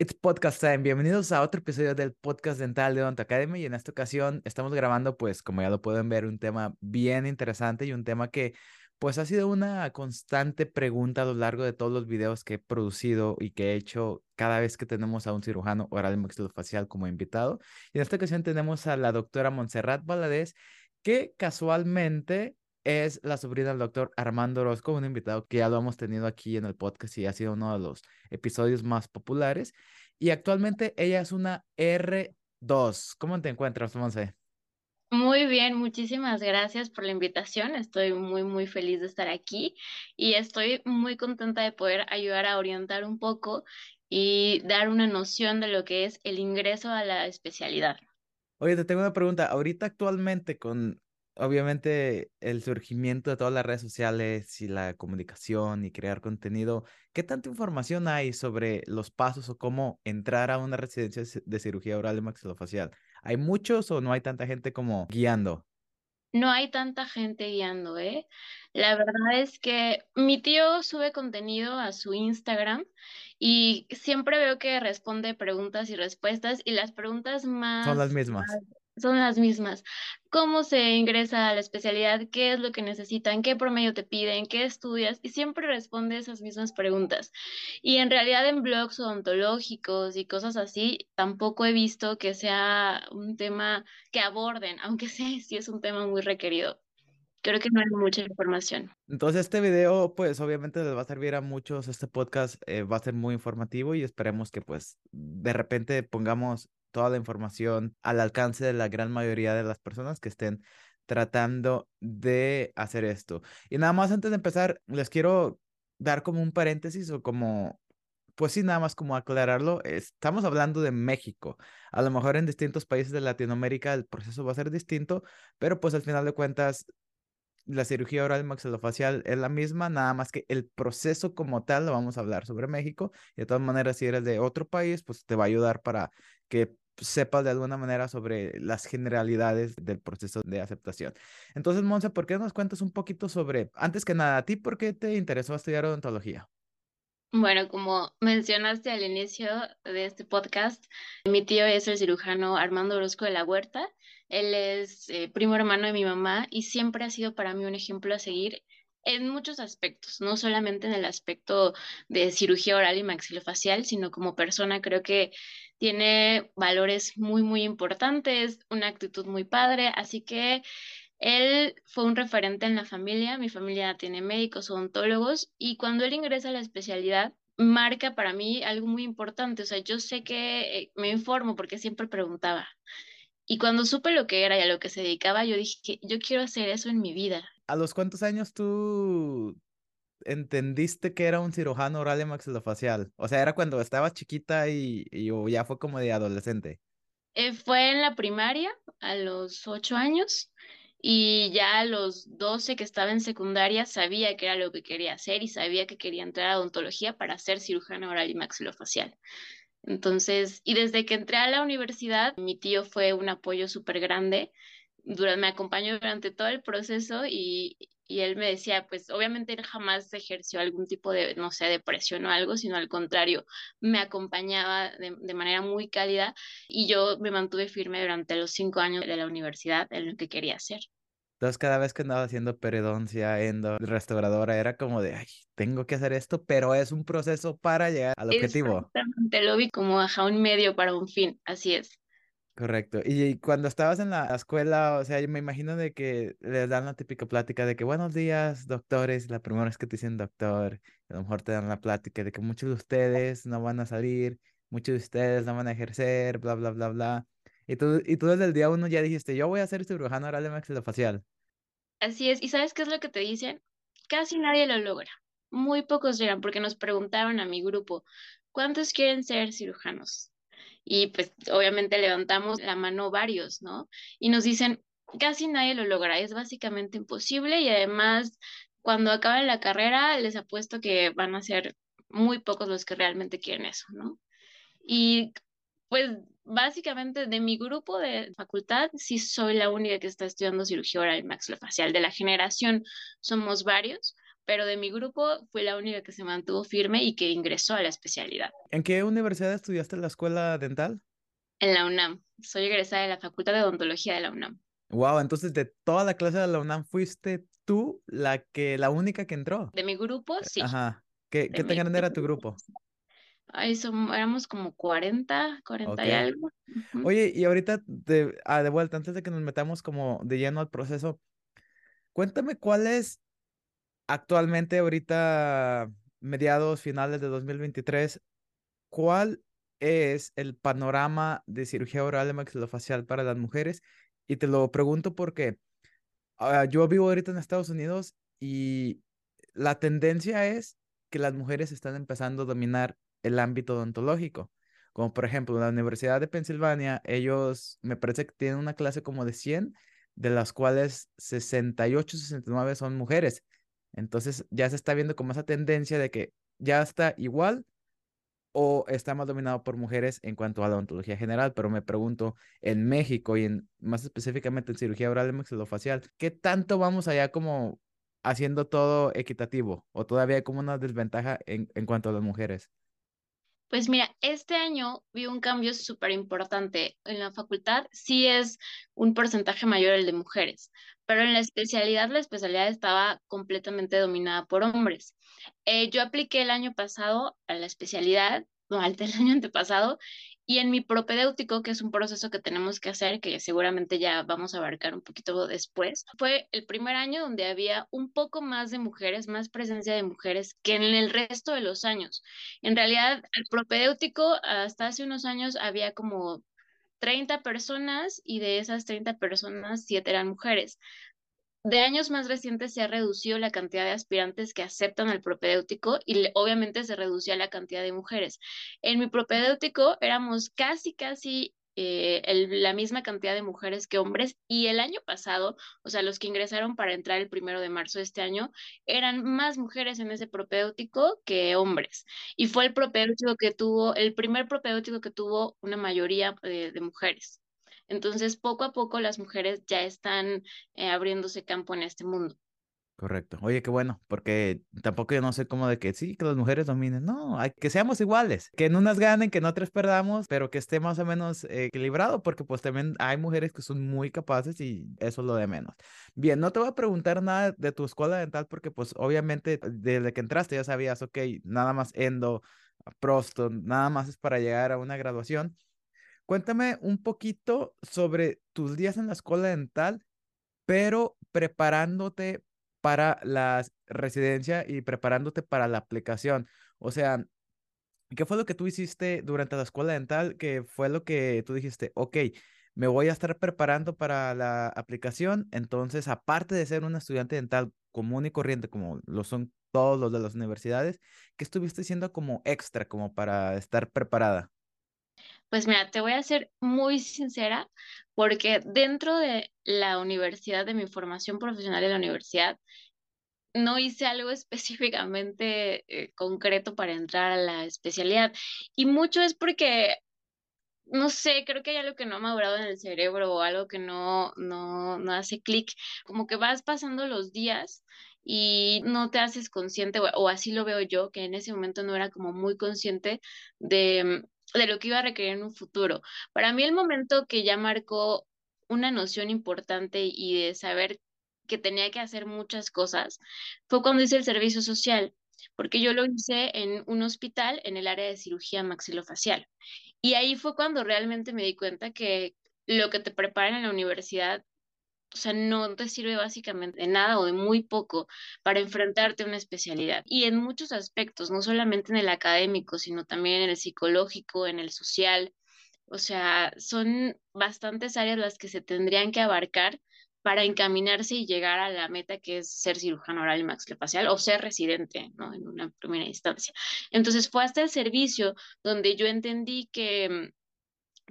It's podcast time. Bienvenidos a otro episodio del podcast dental de Odonto Academy y en esta ocasión estamos grabando, pues como ya lo pueden ver, un tema bien interesante y un tema que pues ha sido una constante pregunta a lo largo de todos los videos que he producido y que he hecho cada vez que tenemos a un cirujano oral maxilofacial como invitado. Y en esta ocasión tenemos a la doctora Montserrat Valadez, que casualmente es la sobrina del doctor Armando Orozco, un invitado que ya lo hemos tenido aquí en el podcast y ha sido uno de los episodios más populares. Y actualmente ella es una R2. ¿Cómo te encuentras, Monse? Muy bien, muchísimas gracias por la invitación. Estoy muy, muy feliz de estar aquí y estoy muy contenta de poder ayudar a orientar un poco y dar una noción de lo que es el ingreso a la especialidad. Oye, te tengo una pregunta. Ahorita actualmente con obviamente el surgimiento de todas las redes sociales y la comunicación y crear contenido, ¿qué tanta información hay sobre los pasos o cómo entrar a una residencia de cirugía oral y maxilofacial? ¿Hay muchos o no hay tanta gente como guiando? No hay tanta gente guiando, ¿eh? La verdad es que mi tío sube contenido a su Instagram y siempre veo que responde preguntas y respuestas y las preguntas más... Son las mismas son las mismas. ¿Cómo se ingresa a la especialidad? ¿Qué es lo que necesitan? ¿Qué promedio te piden? ¿Qué estudias? Y siempre responde esas mismas preguntas. Y en realidad en blogs odontológicos y cosas así, tampoco he visto que sea un tema que aborden, aunque sé si es un tema muy requerido. Creo que no hay mucha información. Entonces este video, pues obviamente les va a servir a muchos. Este podcast eh, va a ser muy informativo y esperemos que pues de repente pongamos toda la información al alcance de la gran mayoría de las personas que estén tratando de hacer esto. Y nada más antes de empezar, les quiero dar como un paréntesis o como, pues sí, nada más como aclararlo. Estamos hablando de México. A lo mejor en distintos países de Latinoamérica el proceso va a ser distinto, pero pues al final de cuentas la cirugía oral maxilofacial es la misma, nada más que el proceso como tal lo vamos a hablar sobre México. Y de todas maneras, si eres de otro país, pues te va a ayudar para que sepas de alguna manera sobre las generalidades del proceso de aceptación. Entonces, Monse, ¿por qué nos cuentas un poquito sobre, antes que nada, a ti, por qué te interesó estudiar odontología? Bueno, como mencionaste al inicio de este podcast, mi tío es el cirujano Armando Orozco de la Huerta. Él es eh, primo hermano de mi mamá y siempre ha sido para mí un ejemplo a seguir en muchos aspectos, no solamente en el aspecto de cirugía oral y maxilofacial, sino como persona creo que tiene valores muy, muy importantes, una actitud muy padre, así que él fue un referente en la familia, mi familia tiene médicos, odontólogos, y cuando él ingresa a la especialidad, marca para mí algo muy importante, o sea, yo sé que eh, me informo porque siempre preguntaba. Y cuando supe lo que era y a lo que se dedicaba, yo dije, yo quiero hacer eso en mi vida. ¿A los cuántos años tú entendiste que era un cirujano oral y maxilofacial? O sea, ¿era cuando estabas chiquita y, ya fue como de adolescente? Eh, fue en la primaria, a los ocho años, y ya a los doce que estaba en secundaria sabía que era lo que quería hacer y sabía que quería entrar a odontología para ser cirujano oral y maxilofacial. Entonces, y desde que entré a la universidad, mi tío fue un apoyo súper grande me acompañó durante todo el proceso y, y él me decía, pues obviamente él jamás ejerció algún tipo de, no sé, depresión o algo, sino al contrario, me acompañaba de, de, manera muy cálida y yo me mantuve firme durante los cinco años de la universidad en lo que quería hacer. Entonces, cada vez que andaba haciendo periodoncia, endo, restauradora, era como de, ay, tengo que hacer esto, pero es un proceso para llegar al objetivo. Exactamente, lo vi como a un medio para un fin, así es. Correcto. Y, cuando estabas en la escuela, o sea, yo me imagino de que les dan la típica plática de que buenos días, doctores, la primera vez que te dicen doctor, a lo mejor te dan la plática de que muchos de ustedes no van a salir, muchos de ustedes no van a ejercer, bla, bla, bla, bla. Y tú, y tú desde el día uno ya dijiste, yo voy a ser cirujano oral maxilofacial. Así es. ¿Y sabes qué es lo que te dicen? Casi nadie lo logra. Muy pocos llegan porque nos preguntaron a mi grupo, ¿cuántos quieren ser cirujanos? Y pues obviamente levantamos la mano varios, ¿no? Y nos dicen, casi nadie lo logra, es básicamente imposible y además cuando acaben la carrera les apuesto que van a ser muy pocos los que realmente quieren eso, ¿no? Y pues básicamente de mi grupo de facultad sí soy la única que está estudiando cirugía oral y maxilofacial. De la generación somos varios, pero de mi grupo fui la única que se mantuvo firme y que ingresó a la especialidad. ¿En qué universidad estudiaste la escuela dental? En la UNAM. Soy egresada de la Facultad de Odontología de la UNAM. Wow, entonces de toda la clase de la UNAM fuiste tú la que, la única que entró. De mi grupo, sí. Ajá. ¿Qué, qué tan grande era tu grupo? Ay, son, éramos como 40, 40 y algo. Oye, y ahorita de, ah, de vuelta, antes de que nos metamos como de lleno al proceso, cuéntame cuál es actualmente, ahorita, mediados, finales de 2023, cuál es el panorama de cirugía oral y maxilofacial para las mujeres. Y te lo pregunto porque uh, yo vivo ahorita en Estados Unidos y la tendencia es que las mujeres están empezando a dominar el ámbito odontológico. Como por ejemplo, la Universidad de Pensilvania, ellos me parece que tienen una clase como de 100, de las cuales 68, 69 son mujeres. Entonces ya se está viendo como esa tendencia de que ya está igual o está más dominado por mujeres en cuanto a la odontología general, pero me pregunto, en México y en, más específicamente en cirugía oral y maxilofacial, ¿qué tanto vamos allá como haciendo todo equitativo o todavía como una desventaja en, en cuanto a las mujeres? Pues mira, este año vi un cambio súper importante. En la facultad sí es un porcentaje mayor el de mujeres, pero en la especialidad, la especialidad estaba completamente dominada por hombres. Eh, yo apliqué el año pasado a la especialidad, no, al del año antepasado, y en mi propedéutico, que es un proceso que tenemos que hacer, que seguramente ya vamos a abarcar un poquito después, fue el primer año donde había un poco más de mujeres, más presencia de mujeres que en el resto de los años. En realidad, el propedéutico hasta hace unos años había como 30 personas y de esas 30 personas, 7 eran mujeres de años más recientes se ha reducido la cantidad de aspirantes que aceptan el propedéutico y obviamente se reducía la cantidad de mujeres. En mi propedéutico éramos casi, casi eh, la misma cantidad de mujeres que hombres y el año pasado, o sea, los que ingresaron para entrar el primero de marzo de este año, eran más mujeres en ese propedéutico que hombres. Y fue el propedéutico que tuvo, el primer propedéutico que tuvo una mayoría de mujeres. Entonces, poco a poco las mujeres ya están eh, abriéndose campo en este mundo. Correcto. Oye, qué bueno, porque tampoco yo no sé cómo de que sí, que las mujeres dominen. No, hay que seamos iguales, que en unas ganen, que en otras perdamos, pero que esté más o menos equilibrado, porque pues también hay mujeres que son muy capaces y eso es lo de menos. Bien, no te voy a preguntar nada de tu escuela dental, porque pues obviamente desde que entraste ya sabías, ok, nada más endo, prosto, nada más es para llegar a una graduación. Cuéntame un poquito sobre tus días en la escuela dental, pero preparándote para la residencia y preparándote para la aplicación. O sea, ¿qué fue lo que tú hiciste durante la escuela dental? ¿Qué fue lo que tú dijiste? Ok, me voy a estar preparando para la aplicación. Entonces, aparte de ser un estudiante dental común y corriente, como lo son todos los de las universidades, ¿qué estuviste haciendo como extra, como para estar preparada? Pues mira, te voy a ser muy sincera porque dentro de la universidad, de mi formación profesional en la universidad, no hice algo específicamente eh, concreto para entrar a la especialidad. Y mucho es porque, no sé, creo que hay algo que no ha madurado en el cerebro o algo que no, no, no hace clic. Como que vas pasando los días y no te haces consciente, o así lo veo yo, que en ese momento no era como muy consciente de de lo que iba a requerir en un futuro. Para mí el momento que ya marcó una noción importante y de saber que tenía que hacer muchas cosas fue cuando hice el servicio social, porque yo lo hice en un hospital en el área de cirugía maxilofacial. Y ahí fue cuando realmente me di cuenta que lo que te preparan en la universidad o sea, no te sirve básicamente de nada o de muy poco para enfrentarte a una especialidad. Y en muchos aspectos, no solamente en el académico, sino también en el psicológico, en el social. O sea, son bastantes áreas las que se tendrían que abarcar para encaminarse y llegar a la meta que es ser cirujano oral y maxilofacial o ser residente, ¿no? En una primera instancia. Entonces fue hasta el servicio donde yo entendí que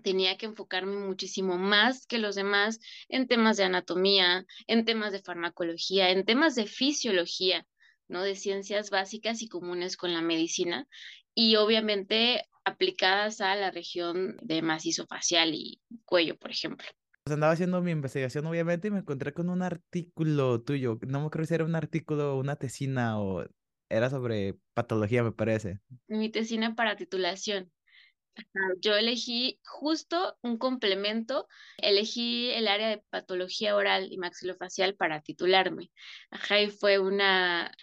tenía que enfocarme muchísimo más que los demás en temas de anatomía, en temas de farmacología, en temas de fisiología, ¿no? De ciencias básicas y comunes con la medicina y obviamente aplicadas a la región de macizo facial y cuello, por ejemplo. pues andaba haciendo mi investigación obviamente y me encontré con un artículo tuyo, no me creo si era un artículo, una tesina o era sobre patología, me parece. Mi tesina para titulación. Yo elegí justo un complemento, elegí el área de patología oral y maxilofacial para titularme. Ajá, y fue un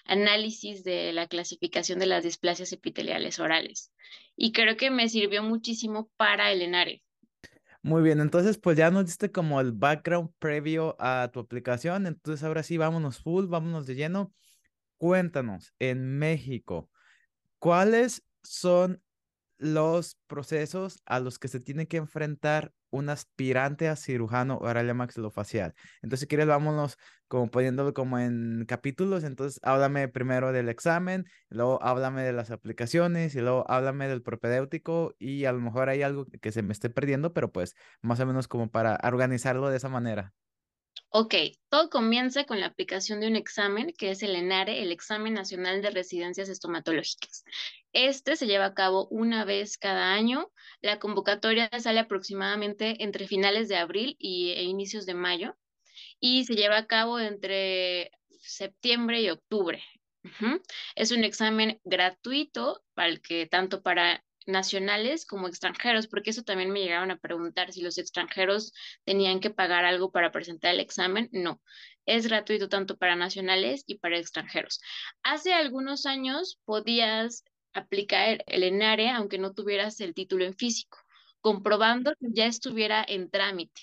análisis de la clasificación de las displasias epiteliales orales. Y creo que me sirvió muchísimo para el ENARE. Muy bien, entonces pues ya nos diste como el background previo a tu aplicación, entonces ahora sí, vámonos full, vámonos de lleno. Cuéntanos, en México, ¿cuáles son los procesos a los que se tiene que enfrentar un aspirante a cirujano oral y maxilofacial. Entonces, si quieres, vámonos como poniéndolo como en capítulos. Entonces, háblame primero del examen, luego háblame de las aplicaciones y luego háblame del propedéutico y a lo mejor hay algo que se me esté perdiendo, pero pues más o menos como para organizarlo de esa manera. Ok, todo comienza con la aplicación de un examen que es el ENARE, el Examen Nacional de Residencias Estomatológicas. Este se lleva a cabo una vez cada año. La convocatoria sale aproximadamente entre finales de abril y, e inicios de mayo y se lleva a cabo entre septiembre y octubre. Es un examen gratuito para el que tanto para nacionales como extranjeros, porque eso también me llegaron a preguntar si los extranjeros tenían que pagar algo para presentar el examen. No, es gratuito tanto para nacionales y para extranjeros. Hace algunos años podías aplicar el ENARE aunque no tuvieras el título en físico, comprobando que ya estuviera en trámite.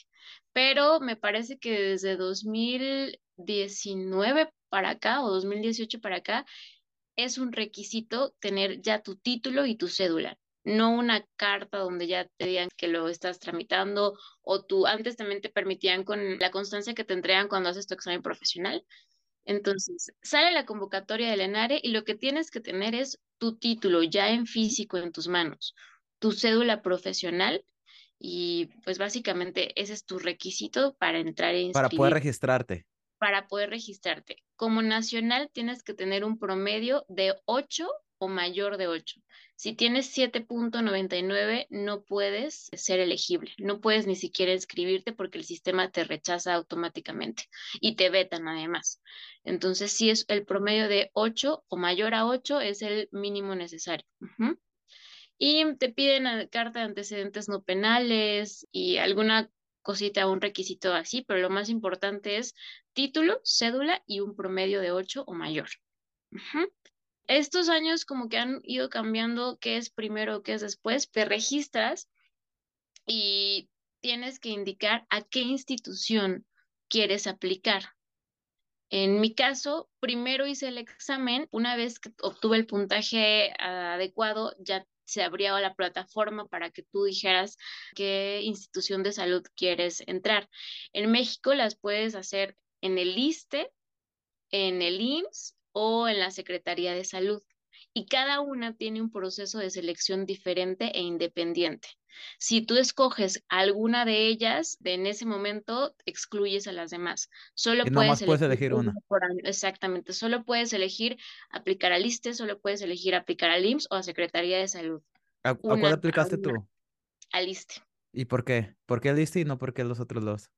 Pero me parece que desde 2019 para acá o 2018 para acá es un requisito tener ya tu título y tu cédula no una carta donde ya te digan que lo estás tramitando o tú antes también te permitían con la constancia que te entregan cuando haces tu examen profesional. Entonces, sale la convocatoria del ENARE y lo que tienes que tener es tu título ya en físico en tus manos, tu cédula profesional y pues básicamente ese es tu requisito para entrar e Para poder registrarte. Para poder registrarte. Como nacional tienes que tener un promedio de 8 o mayor de 8. Si tienes 7.99 no puedes ser elegible, no puedes ni siquiera inscribirte porque el sistema te rechaza automáticamente y te vetan además. Entonces, si es el promedio de 8 o mayor a 8 es el mínimo necesario. Y te piden carta de antecedentes no penales y alguna cosita, un requisito así, pero lo más importante es título, cédula y un promedio de 8 o mayor. Estos años como que han ido cambiando qué es primero, qué es después, te registras y tienes que indicar a qué institución quieres aplicar. En mi caso, primero hice el examen, una vez que obtuve el puntaje adecuado, ya se abría la plataforma para que tú dijeras qué institución de salud quieres entrar. En México las puedes hacer en el ISTE, en el IMSS o en la Secretaría de Salud. Y cada una tiene un proceso de selección diferente e independiente. Si tú escoges alguna de ellas, en ese momento excluyes a las demás. Solo puedes, elegir, una. Exactamente, solo puedes elegir aplicar al ISTE, solo puedes elegir aplicar al IMSS o a Secretaría de Salud. ¿A, cuál aplicaste tú? Al ISTE. ¿Y por qué? ¿Por qué el ISTE y no por qué los otros dos?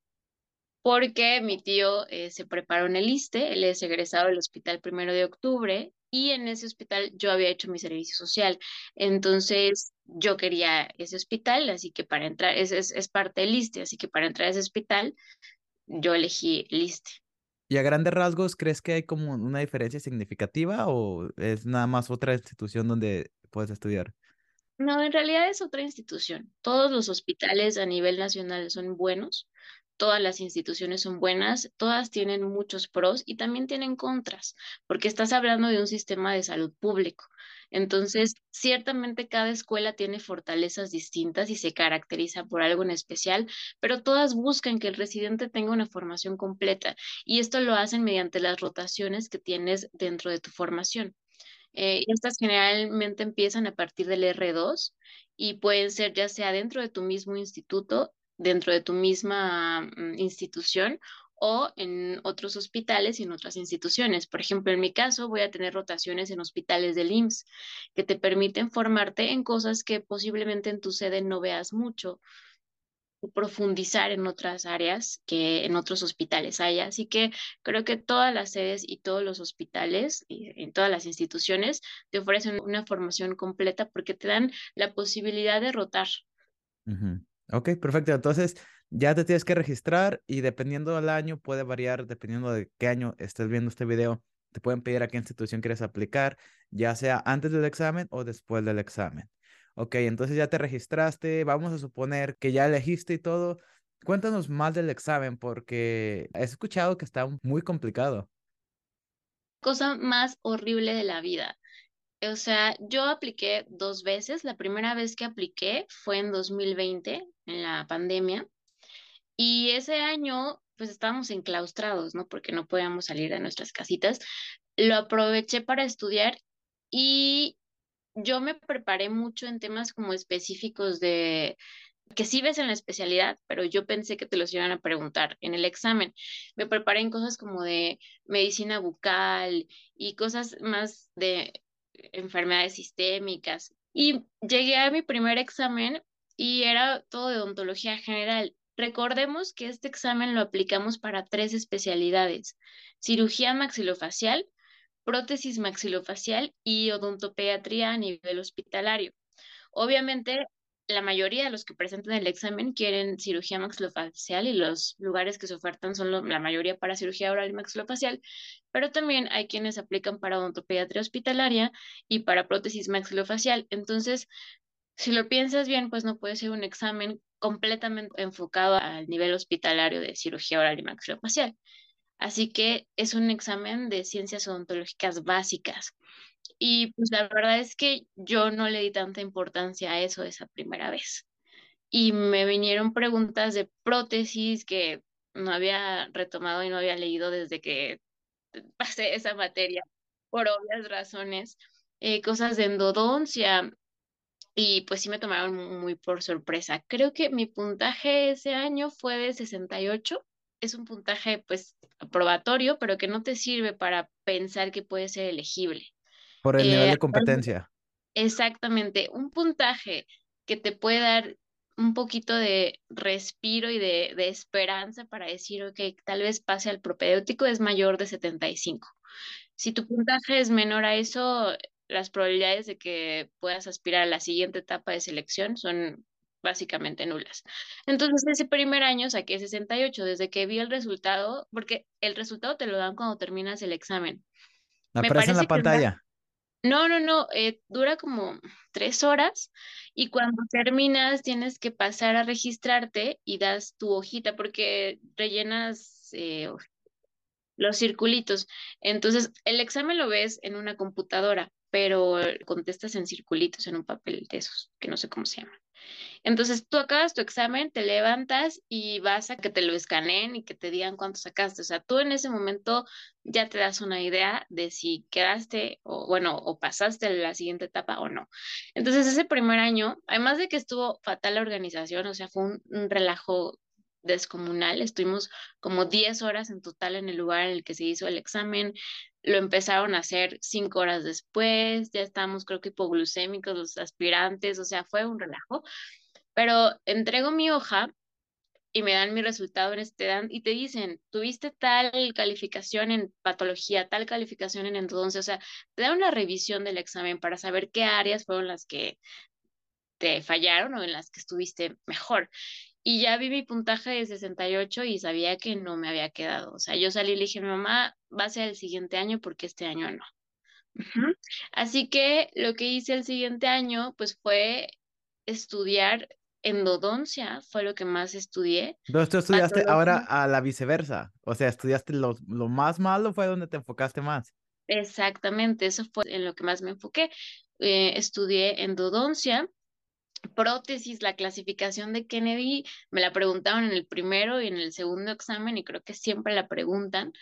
Porque mi tío eh, se preparó en el ISTE, él es egresado del hospital primero de octubre y en ese hospital yo había hecho mi servicio social. Entonces yo quería ese hospital, así que para entrar, es, es, parte del ISTE, así que para entrar a ese hospital yo elegí el ISTE. ¿Y a grandes rasgos crees que hay como una diferencia significativa o es nada más otra institución donde puedes estudiar? No, en realidad es otra institución. Todos los hospitales a nivel nacional son buenos todas las instituciones son buenas, todas tienen muchos pros y también tienen contras, porque estás hablando de un sistema de salud público. Entonces, ciertamente cada escuela tiene fortalezas distintas y se caracteriza por algo en especial, pero todas buscan que el residente tenga una formación completa y esto lo hacen mediante las rotaciones que tienes dentro de tu formación. Eh, estas generalmente empiezan a partir del R2 y pueden ser ya sea dentro de tu mismo instituto dentro de tu misma mm, institución o en otros hospitales y en otras instituciones. Por ejemplo, en mi caso voy a tener rotaciones en hospitales del IMSS que te permiten formarte en cosas que posiblemente en tu sede no veas mucho. profundizar en otras áreas que en otros hospitales haya. Así que creo que todas las sedes y todos los hospitales y en todas las instituciones te ofrecen una formación completa porque te dan la posibilidad de rotar. Ok, perfecto. Entonces ya te tienes que registrar y dependiendo del año puede variar, dependiendo de qué año estés viendo este video, te pueden pedir a qué institución quieres aplicar, ya sea antes del examen o después del examen. Ok, entonces ya te registraste, vamos a suponer que ya elegiste y todo. Cuéntanos más del examen porque he escuchado que está muy complicado. Cosa más horrible de la vida. O sea, yo apliqué dos veces. La primera vez que apliqué fue en 2020, en la pandemia. Y ese año, pues estábamos enclaustrados, ¿no? Porque no podíamos salir de nuestras casitas. Lo aproveché para estudiar y yo me preparé mucho en temas como específicos de que sí ves en la especialidad, pero yo pensé que te los iban a preguntar en el examen. Me preparé en cosas como de medicina bucal y cosas más de enfermedades sistémicas. Y llegué a mi primer examen y era todo de odontología general. Recordemos que este examen lo aplicamos para tres especialidades, cirugía maxilofacial, prótesis maxilofacial y odontopediatría a nivel hospitalario. Obviamente, la mayoría de los que presentan el examen quieren cirugía maxilofacial y los lugares que se ofertan son la mayoría para cirugía oral y maxilofacial, pero también hay quienes aplican para odontopediatría hospitalaria y para prótesis maxilofacial. Entonces, si lo piensas bien, pues no puede ser un examen completamente enfocado al nivel hospitalario de cirugía oral y maxilofacial. Así que es un examen de ciencias odontológicas básicas. Y pues la verdad es que yo no le di tanta importancia a eso esa primera vez. Y me vinieron preguntas de prótesis que no había retomado y no había leído desde que pasé esa materia, por obvias razones. Eh, cosas de endodoncia, y pues sí me tomaron muy por sorpresa. Creo que mi puntaje ese año fue de 68. Es un puntaje pues aprobatorio, pero que no te sirve para pensar que puede ser elegible. Por el nivel eh, de competencia. Exactamente, un puntaje que te puede dar un poquito de respiro y de, de esperanza para decir, ok, tal vez pase al propedéutico es mayor de 75. Si tu puntaje es menor a eso, las probabilidades de que puedas aspirar a la siguiente etapa de selección son básicamente nulas. Entonces, ese primer año saqué 68, desde que vi el resultado, porque el resultado te lo dan cuando terminas el examen. Aparece en la pantalla. No, no, no, eh, dura como tres horas y cuando terminas tienes que pasar a registrarte y das tu hojita porque rellenas eh, los circulitos. Entonces, el examen lo ves en una computadora, pero contestas en circulitos, en un papel de esos, que no sé cómo se llama. Entonces tú acabas tu examen, te levantas y vas a que te lo escaneen y que te digan cuánto sacaste. O sea, tú en ese momento ya te das una idea de si quedaste o bueno, o pasaste la siguiente etapa o no. Entonces ese primer año, además de que estuvo fatal la organización, o sea, fue un, un relajo descomunal. Estuvimos como 10 horas en total en el lugar en el que se hizo el examen. Lo empezaron a hacer cinco horas después. Ya estábamos, creo que hipoglucémicos, los aspirantes. O sea, fue un relajo. Pero entrego mi hoja y me dan mi resultado en este dan y te dicen, tuviste tal calificación en patología, tal calificación en endodoncia, o sea, te dan una revisión del examen para saber qué áreas fueron las que te fallaron o en las que estuviste mejor. Y ya vi mi puntaje de 68 y sabía que no me había quedado. O sea, yo salí y le dije, mamá, va a ser el siguiente año porque este año no. Así que lo que hice el siguiente año, pues fue estudiar endodoncia, fue lo que más estudié. Entonces tú estudiaste ahora a la viceversa, o sea, estudiaste lo, lo más malo, fue donde te enfocaste más. Exactamente, eso fue en lo que más me enfoqué. Eh, estudié endodoncia prótesis, la clasificación de Kennedy, me la preguntaron en el primero y en el segundo examen y creo que siempre la preguntan.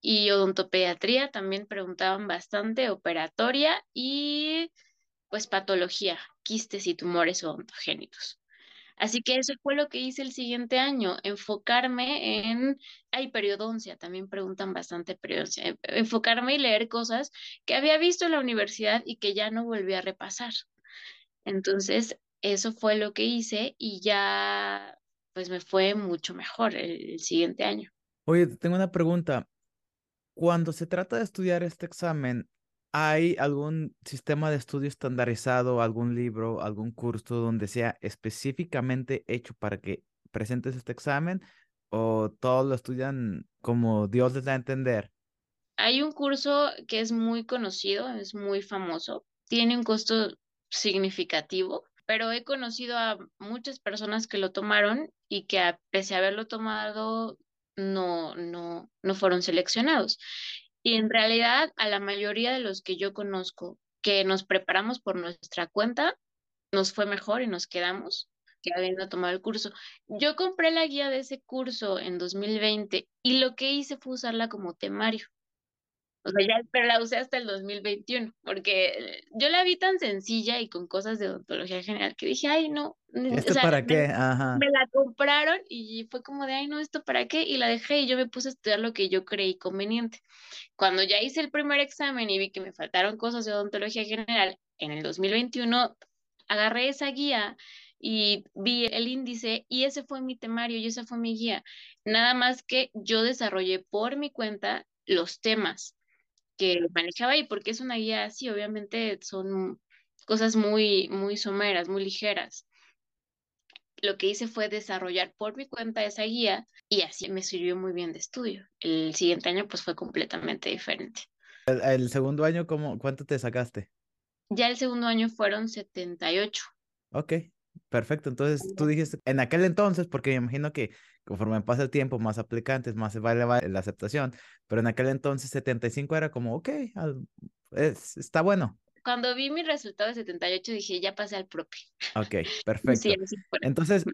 Y odontopediatría también preguntaban bastante, operatoria y pues patología, quistes y tumores odontogénitos. Así que eso fue lo que hice el siguiente año, enfocarme en, hay periodoncia, también preguntan bastante periodoncia, enfocarme y leer cosas que había visto en la universidad y que ya no volví a repasar. Entonces, eso fue lo que hice y ya pues me fue mucho mejor el, el siguiente año. Oye, tengo una pregunta. Cuando se trata de estudiar este examen, ¿hay algún sistema de estudio estandarizado, algún libro, algún curso donde sea específicamente hecho para que presentes este examen o todos lo estudian como Dios les da a entender? Hay un curso que es muy conocido, es muy famoso, tiene un costo significativo, pero he conocido a muchas personas que lo tomaron y que a pese a haberlo tomado no, no, no fueron seleccionados. Y en realidad a la mayoría de los que yo conozco que nos preparamos por nuestra cuenta, nos fue mejor y nos quedamos que habiendo tomado el curso. Yo compré la guía de ese curso en 2020 y lo que hice fue usarla como temario. O sea, ya, pero la usé hasta el 2021, porque yo la vi tan sencilla y con cosas de odontología general que dije, ay, no. ¿Esto para qué? Ajá. Me la compraron y fue como de, ay, no, ¿esto para qué? Y la dejé y yo me puse a estudiar lo que yo creí conveniente. Cuando ya hice el primer examen y vi que me faltaron cosas de odontología general, en el 2021 agarré esa guía y vi el índice y ese fue mi temario y esa fue mi guía. Nada más que yo desarrollé por mi cuenta los temas que manejaba y porque es una guía así, obviamente son cosas muy, muy someras, muy ligeras. Lo que hice fue desarrollar por mi cuenta esa guía y así me sirvió muy bien de estudio. El siguiente año pues fue completamente diferente. El, segundo año, ¿cómo, ¿cuánto te sacaste? Ya el segundo año fueron 78. Ok, perfecto. Entonces tú dijiste, en aquel entonces, porque me imagino que conforme pasa el tiempo, más aplicantes, más se va a elevar la aceptación, pero en aquel entonces 75 era como, ok, es, está bueno. Cuando vi mi resultado de 78 dije, ya pasé al propio. Ok, perfecto. entonces,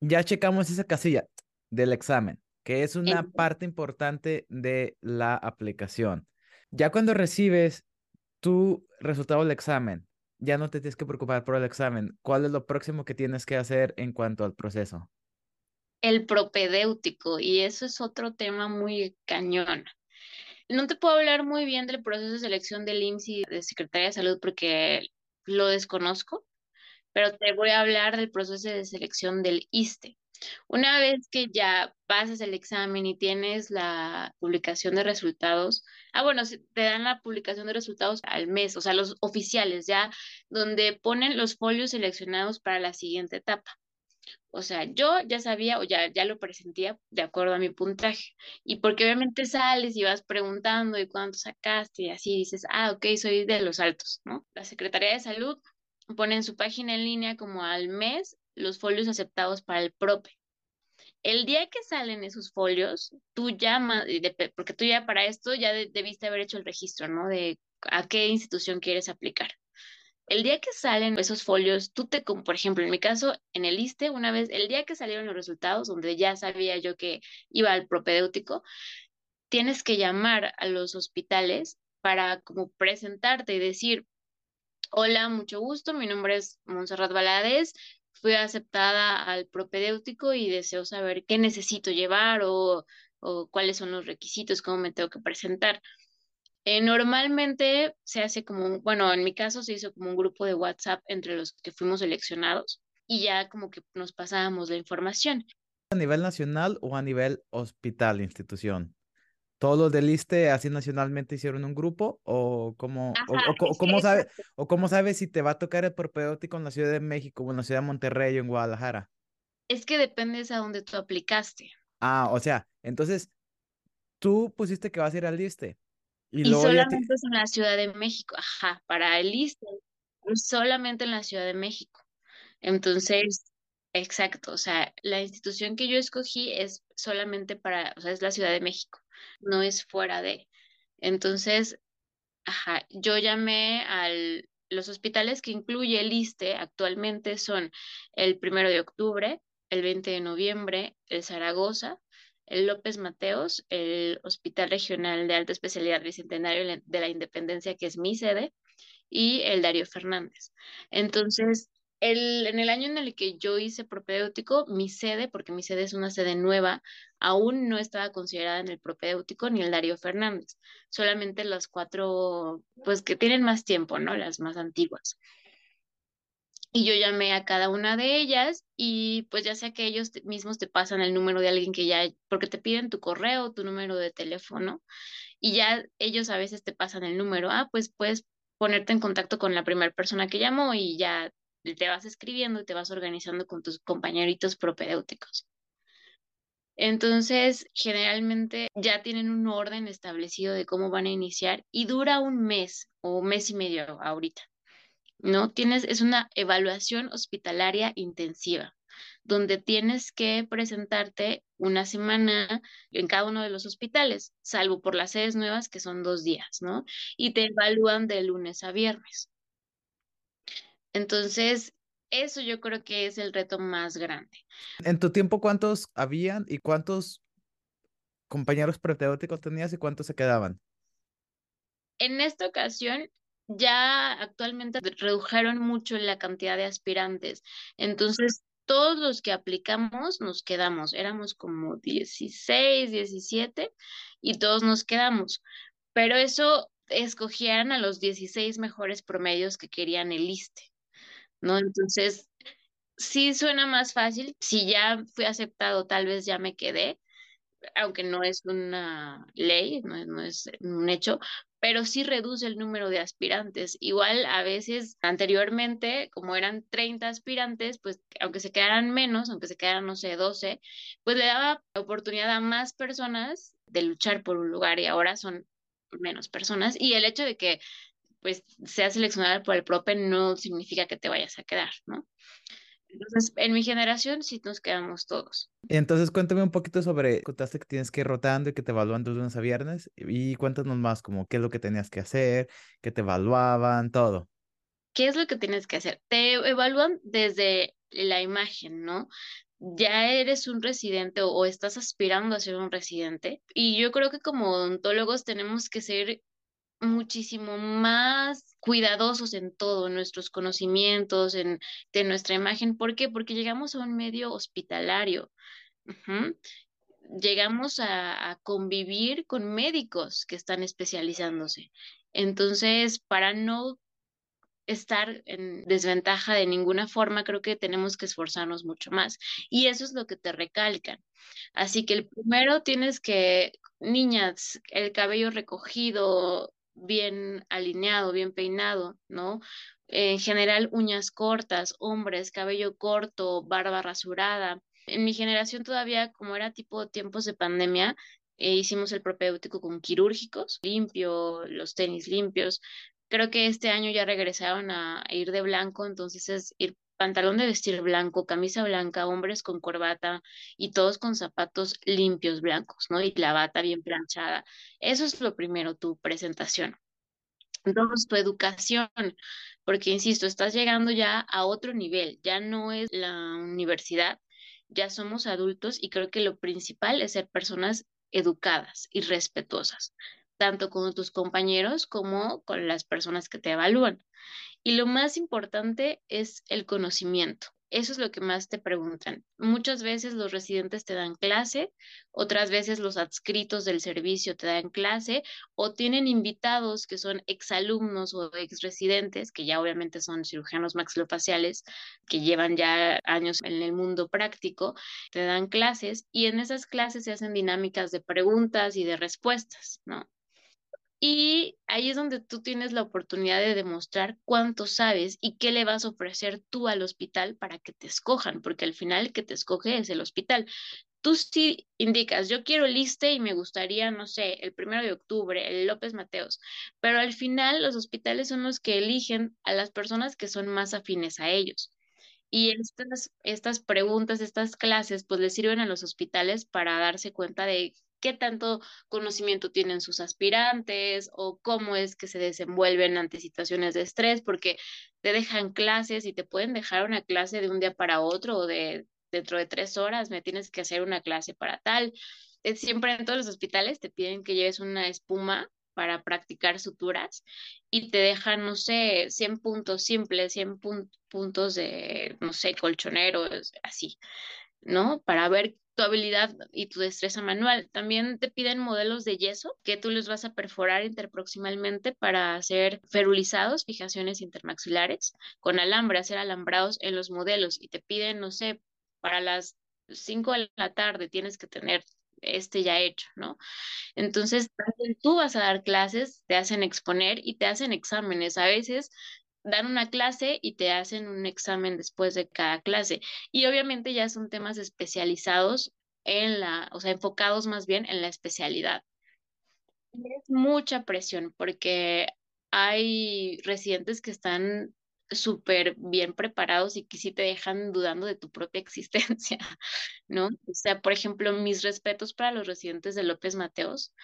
ya checamos esa casilla del examen, que es una parte importante de la aplicación. Ya cuando recibes tu resultado del examen, ya no te tienes que preocupar por el examen. ¿Cuál es lo próximo que tienes que hacer en cuanto al proceso? el propedéutico y eso es otro tema muy cañón. No te puedo hablar muy bien del proceso de selección del IMSS y de Secretaría de Salud porque lo desconozco, pero te voy a hablar del proceso de selección del ISTE. Una vez que ya pasas el examen y tienes la publicación de resultados, ah, bueno, te dan la publicación de resultados al mes, o sea, los oficiales, ya donde ponen los folios seleccionados para la siguiente etapa. O sea, yo ya sabía o ya, ya lo presentía de acuerdo a mi puntaje. Y porque obviamente sales y vas preguntando y cuánto sacaste y así dices, ah, ok, soy de los altos, ¿no? La Secretaría de Salud pone en su página en línea como al mes los folios aceptados para el PROPE. El día que salen esos folios, tú llamas, porque tú ya para esto ya debiste haber hecho el registro, ¿no? De a qué institución quieres aplicar. El día que salen esos folios, tú te, por ejemplo, en mi caso, en el ISTE, una vez, el día que salieron los resultados, donde ya sabía yo que iba al propedéutico, tienes que llamar a los hospitales para como presentarte y decir, hola, mucho gusto, mi nombre es Montserrat Valadez, fui aceptada al propedéutico y deseo saber qué necesito llevar o, o cuáles son los requisitos, cómo me tengo que presentar. Eh, normalmente se hace como, bueno, en mi caso se hizo como un grupo de WhatsApp entre los que fuimos seleccionados y ya como que nos pasábamos la información. ¿A nivel nacional o a nivel hospital, institución? ¿Todos los del ISTE así nacionalmente hicieron un grupo? ¿O cómo, o, cómo sabe, o cómo sabes si te va a tocar el propedéutico en la Ciudad de México o en la Ciudad de Monterrey o en Guadalajara? Es que dependes a dónde tú aplicaste. Ah, o sea, entonces tú pusiste que vas a ir al ISTE y, solamente es en la Ciudad de México, ajá, para el ISTE, solamente en la Ciudad de México. Entonces, exacto, o sea, la institución que yo escogí es solamente para, o sea, es la Ciudad de México, no es fuera de. Entonces, ajá, yo llamé al, los hospitales que incluye el ISTE actualmente son el primero de octubre, el 20 de noviembre, el Zaragoza, el López Mateos, el Hospital Regional de Alta Especialidad Bicentenario de la Independencia, que es mi sede, y el Darío Fernández. Entonces, el, en el año en el que yo hice propedéutico, mi sede, porque mi sede es una sede nueva, aún no estaba considerada en el propedéutico ni el Darío Fernández, solamente las cuatro, pues que tienen más tiempo, ¿no? Las más antiguas. y yo llamé a cada una de ellas y pues ya sea que ellos mismos te pasan el número de alguien que ya, porque te piden tu correo, tu número de teléfono y ya ellos a veces te pasan el número, ah, pues puedes ponerte en contacto con la primera persona que llamó y ya te vas escribiendo y te vas organizando con tus compañeritos propedéuticos. Entonces, generalmente ya tienen un orden establecido de cómo van a iniciar y dura un mes o mes y medio ahorita. ¿No? Tienes, es una evaluación hospitalaria intensiva, donde tienes que presentarte una semana en cada uno de los hospitales, salvo por las sedes nuevas que son dos días, ¿no? Y te evalúan de lunes a viernes. Entonces, eso yo creo que es el reto más grande. En tu tiempo, ¿cuántos habían y cuántos compañeros proteóticos tenías y cuántos se quedaban? En esta ocasión, ya actualmente redujeron mucho la cantidad de aspirantes. Entonces, todos los que aplicamos nos quedamos. Éramos como 16, 17 y todos nos quedamos. Pero eso escogían a los 16 mejores promedios que querían el ISTE. ¿No? Entonces, sí suena más fácil. Si ya fui aceptado, tal vez ya me quedé, aunque no es una ley, no es, no es un hecho, pero sí reduce el número de aspirantes. Igual a veces anteriormente, como eran 30 aspirantes, pues aunque se quedaran menos, aunque se quedaran, no sé, 12, pues le daba oportunidad a más personas de luchar por un lugar y ahora son menos personas. Y el hecho de que pues seas seleccionada por el PROPE no significa que te vayas a quedar, ¿no? Entonces, en mi generación sí nos quedamos todos. Entonces, cuéntame un poquito sobre, contaste que tienes que ir rotando y que te evalúan de lunes a viernes, y cuéntanos más, como qué es lo que tenías que hacer, que te evaluaban, todo. ¿Qué es lo que tienes que hacer? Te evalúan desde la imagen, ¿no? ya eres un residente o, o, estás aspirando a ser un residente. Y yo creo que como odontólogos tenemos que ser muchísimo más cuidadosos en todo, en nuestros conocimientos, en de nuestra imagen. ¿Por qué? Porque llegamos a un medio hospitalario. Llegamos a, a convivir con médicos que están especializándose. Entonces, para no estar en desventaja de ninguna forma, creo que tenemos que esforzarnos mucho más. Y eso es lo que te recalcan. Así que el primero tienes que, niñas, el cabello recogido, bien alineado, bien peinado, ¿no? En general, uñas cortas, hombres, cabello corto, barba rasurada. En mi generación todavía, como era tipo tiempos de pandemia, eh, hicimos el propéutico con quirúrgicos, limpio, los tenis limpios. Creo que este año ya regresaron a ir de blanco, entonces es ir pantalón de vestir blanco, camisa blanca, hombres con corbata y todos con zapatos limpios blancos, ¿no? Y la bata bien planchada. Eso es lo primero, tu presentación. Entonces, tu educación, porque insisto, estás llegando ya a otro nivel, ya no es la universidad, ya somos adultos y creo que lo principal es ser personas educadas y respetuosas, tanto con tus compañeros como con las personas que te evalúan. Y lo más importante es el conocimiento. Eso es lo que más te preguntan. Muchas veces los residentes te dan clase, otras veces los adscritos del servicio te dan clase o tienen invitados que son exalumnos o exresidentes, que ya obviamente son cirujanos maxilofaciales, que llevan ya años en el mundo práctico, te dan clases y en esas clases se hacen dinámicas de preguntas y de respuestas, ¿no? Y ahí es donde tú tienes la oportunidad de demostrar cuánto sabes y qué le vas a ofrecer tú al hospital para que te escojan, porque al final que te escoge es el hospital. Tú sí indicas, yo quiero el ISTE y me gustaría, no sé, el primero de octubre, el López Mateos, pero al final los hospitales son los que eligen a las personas que son más afines a ellos. Y estas, estas preguntas, estas clases, pues les sirven a los hospitales para darse cuenta de qué tanto conocimiento tienen sus aspirantes o cómo es que se desenvuelven ante situaciones de estrés, porque te dejan clases y te pueden dejar una clase de un día para otro o de dentro de tres horas me tienes que hacer una clase para tal. Siempre en todos los hospitales te piden que lleves una espuma para practicar suturas y te dejan, no sé, 100 puntos simples, 100 puntos de, no sé, colchoneros, así, ¿no? Para ver tu habilidad y tu destreza manual. También te piden modelos de yeso que tú les vas a perforar interproximalmente para hacer ferulizados, fijaciones intermaxilares, con alambre, hacer alambrados en los modelos y te piden, no sé, para las 5 de la tarde tienes que tener este ya hecho, ¿no? Entonces, tú vas a dar clases, te hacen exponer y te hacen exámenes. A veces dan una clase y te hacen un examen después de cada clase. Y obviamente ya son temas especializados en la, o sea, enfocados más bien en la especialidad. es mucha presión porque hay residentes que están súper bien preparados y que sí te dejan dudando de tu propia existencia, ¿no? O sea, por ejemplo, mis respetos para los residentes de López Mateos,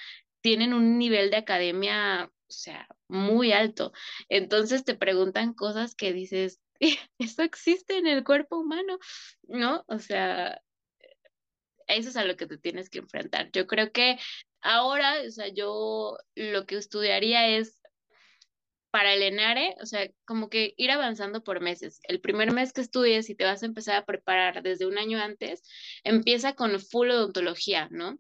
tienen un nivel de academia, o sea, muy alto. Entonces te preguntan cosas que dices, ¿eso existe en el cuerpo humano? ¿No? O sea, eso es a lo que te tienes que enfrentar. Yo creo que ahora, o sea, yo lo que estudiaría es para el ENARE, o sea, como que ir avanzando por meses. El primer mes que estudies y te vas a empezar a preparar desde un año antes, empieza con full odontología, ¿no?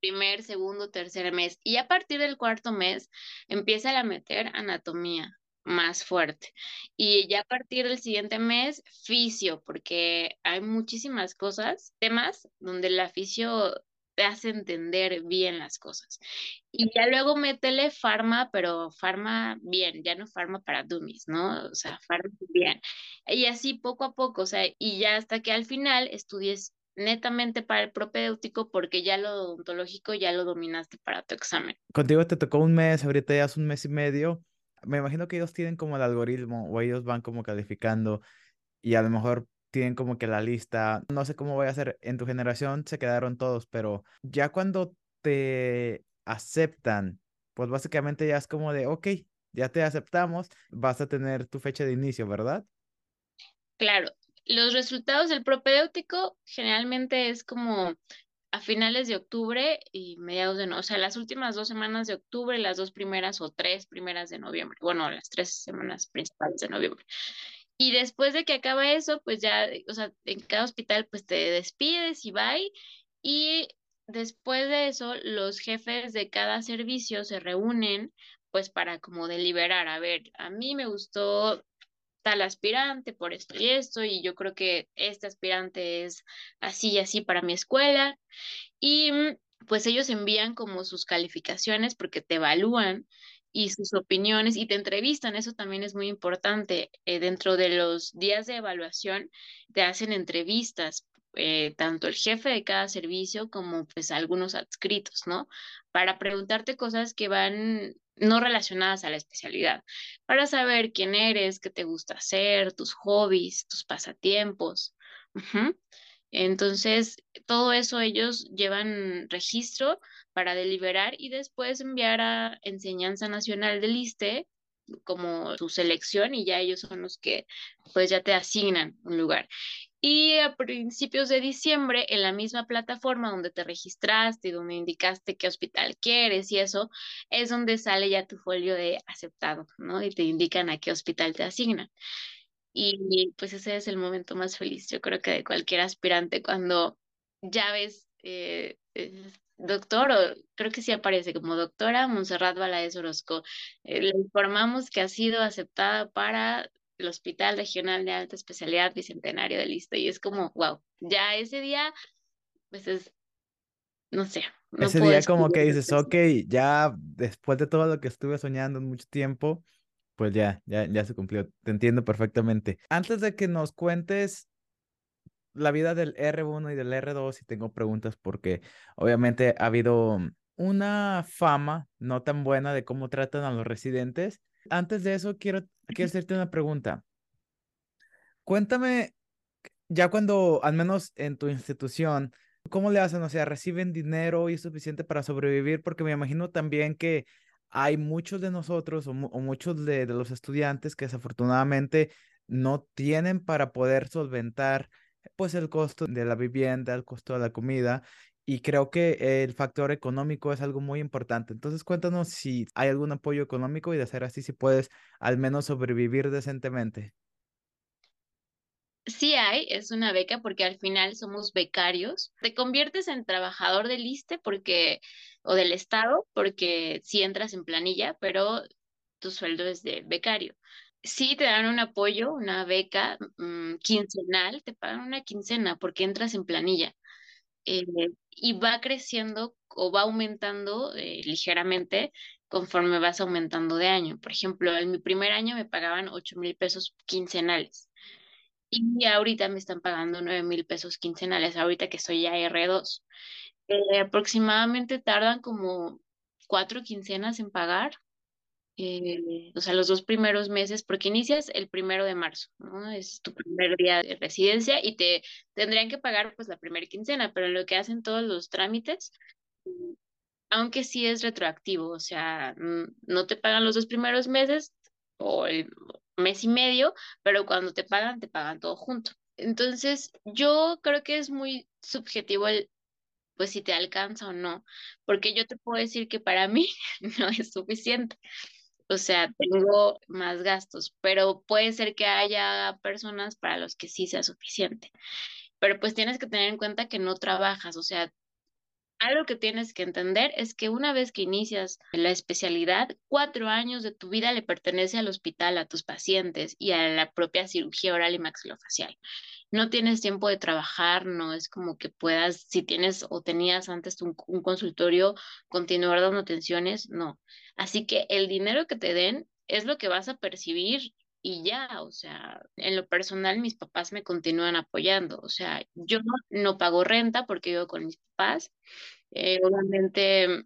Primer, segundo, tercer mes. Y a partir del cuarto mes empieza a meter anatomía más fuerte. Y ya a partir del siguiente mes, fisio, porque hay muchísimas cosas, temas donde la fisio te hace entender bien las cosas. Y ya luego métele farma, pero farma bien, ya no farma para dummies, ¿no? O sea, farma bien. Y así poco a poco, o sea, y ya hasta que al final estudies netamente para el propedéutico porque ya lo odontológico ya lo dominaste para tu examen. Contigo te tocó un mes, ahorita ya es un mes y medio. Me imagino que ellos tienen como el algoritmo o ellos van como calificando y a lo mejor tienen como que la lista. No sé cómo voy a hacer. En tu generación se quedaron todos, pero ya cuando te aceptan, pues básicamente ya es como de, ok, ya te aceptamos, vas a tener tu fecha de inicio, ¿verdad? Claro, los resultados del propedéutico generalmente es como a finales de octubre y mediados de noviembre, o sea, las últimas dos semanas de octubre, las dos primeras o tres primeras de noviembre, bueno, las tres semanas principales de noviembre. Y después de que acaba eso, pues ya, o sea, en cada hospital pues te despides y bye. Y después de eso, los jefes de cada servicio se reúnen pues para como deliberar, a ver, a mí me gustó tal aspirante por esto y esto, y yo creo que este aspirante es así y así para mi escuela. Y mm, pues ellos envían como sus calificaciones porque te evalúan y sus opiniones y te entrevistan, eso también es muy importante. Eh, dentro de los días de evaluación te hacen entrevistas, eh, tanto el jefe de cada servicio como pues algunos adscritos, ¿no? Para preguntarte cosas que van no relacionadas a la especialidad, para saber quién eres, qué te gusta hacer, tus hobbies, tus pasatiempos. Entonces, todo eso ellos llevan registro para deliberar y después enviar a Enseñanza Nacional del ISTE como su selección y ya ellos son los que pues ya te asignan un lugar. Y a principios de diciembre, en la misma plataforma donde te registraste y donde indicaste qué hospital quieres y eso, es donde sale ya tu folio de aceptado, ¿no? Y te indican a qué hospital te asignan. Y pues ese es el momento más feliz, yo creo que de cualquier aspirante cuando ya ves, eh, doctor, o creo que sí aparece como doctora Montserrat Valadez Orozco, eh, le informamos que ha sido aceptada para el Hospital Regional de Alta Especialidad Bicentenario de Lista y es como, wow, ya ese día, pues es, no sé. ese día como que dices, ok, ya después de todo lo que estuve soñando mucho tiempo, pues ya, ya, ya se cumplió, te entiendo perfectamente. Antes de que nos cuentes la vida del R1 y del R2, y tengo preguntas porque obviamente ha habido una fama no tan buena de cómo tratan a los residentes antes de eso, quiero, quiero hacerte una pregunta. Cuéntame, ya cuando, al menos en tu institución, ¿cómo le hacen? O sea, ¿reciben dinero y es suficiente para sobrevivir? Porque me imagino también que hay muchos de nosotros o, muchos de, de, los estudiantes que desafortunadamente no tienen para poder solventar pues el costo de la vivienda, el costo de la comida y creo que el factor económico es algo muy importante. Entonces, cuéntanos si hay algún apoyo económico y de ser así, si puedes al menos sobrevivir decentemente. Sí hay, es una beca porque al final somos becarios. Te conviertes en trabajador del ISTE porque, o del Estado, porque sí entras en planilla, pero tu sueldo es de becario. Sí te dan un apoyo, una beca mm, quincenal, te pagan una quincena porque entras en planilla. Eh, y va creciendo o va aumentando eh, ligeramente conforme vas aumentando de año. Por ejemplo, en mi primer año me pagaban 8 mil pesos quincenales y ahorita me están pagando 9 mil pesos quincenales, ahorita que soy ya R2. Eh, aproximadamente tardan como cuatro quincenas en pagar, eh, o sea, los dos primeros meses, porque inicias el primero de marzo, ¿no? Es tu primer día de residencia y te tendrían que pagar pues la primera quincena, pero lo que hacen todos los trámites, aunque sí es retroactivo, o sea, no te pagan los dos primeros meses o el mes y medio, pero cuando te pagan, te pagan todo junto. Entonces, yo creo que es muy subjetivo el, pues si te alcanza o no, porque yo te puedo decir que para mí no es suficiente. O sea, tengo más gastos, pero puede ser que haya personas para los que sí sea suficiente. Pero pues tienes que tener en cuenta que no trabajas, o sea, algo que tienes que entender es que una vez que inicias la especialidad, cuatro años de tu vida le pertenece al hospital, a tus pacientes y a la propia cirugía oral y maxilofacial. No tienes tiempo de trabajar, no es como que puedas, si tienes o tenías antes un, un consultorio, continuar dando atenciones, no. Así que el dinero que te den es lo que vas a percibir y ya, o sea, en lo personal mis papás me continúan apoyando, o sea, yo no, no pago renta porque vivo con mis papás, eh, obviamente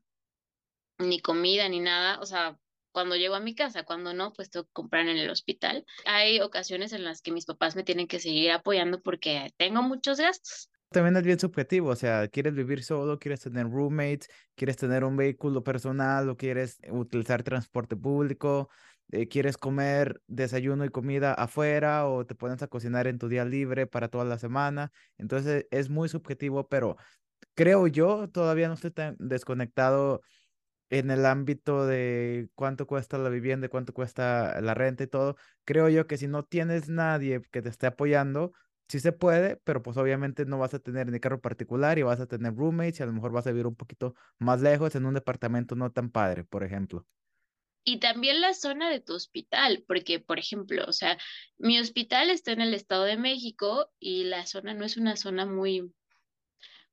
ni comida ni nada, o sea, cuando llego a mi casa, cuando no, pues tengo que comprar en el hospital. Hay ocasiones en las que mis papás me tienen que seguir apoyando porque tengo muchos gastos. También es bien subjetivo, o sea, quieres vivir solo, quieres tener roommates, quieres tener un vehículo personal o quieres utilizar transporte público, eh, quieres comer desayuno y comida afuera o te pones a cocinar en tu día libre para toda la semana. Entonces es muy subjetivo, pero creo yo, todavía no estoy tan desconectado en el ámbito de cuánto cuesta la vivienda, cuánto cuesta la renta y todo. Creo yo que si no tienes nadie que te esté apoyando, sí se puede, pero pues obviamente no vas a tener ni carro particular y vas a tener roommates y a lo mejor vas a vivir un poquito más lejos en un departamento no tan padre, por ejemplo. Y también la zona de tu hospital, porque, por ejemplo, o sea, mi hospital está en el Estado de México y la zona no es una zona muy,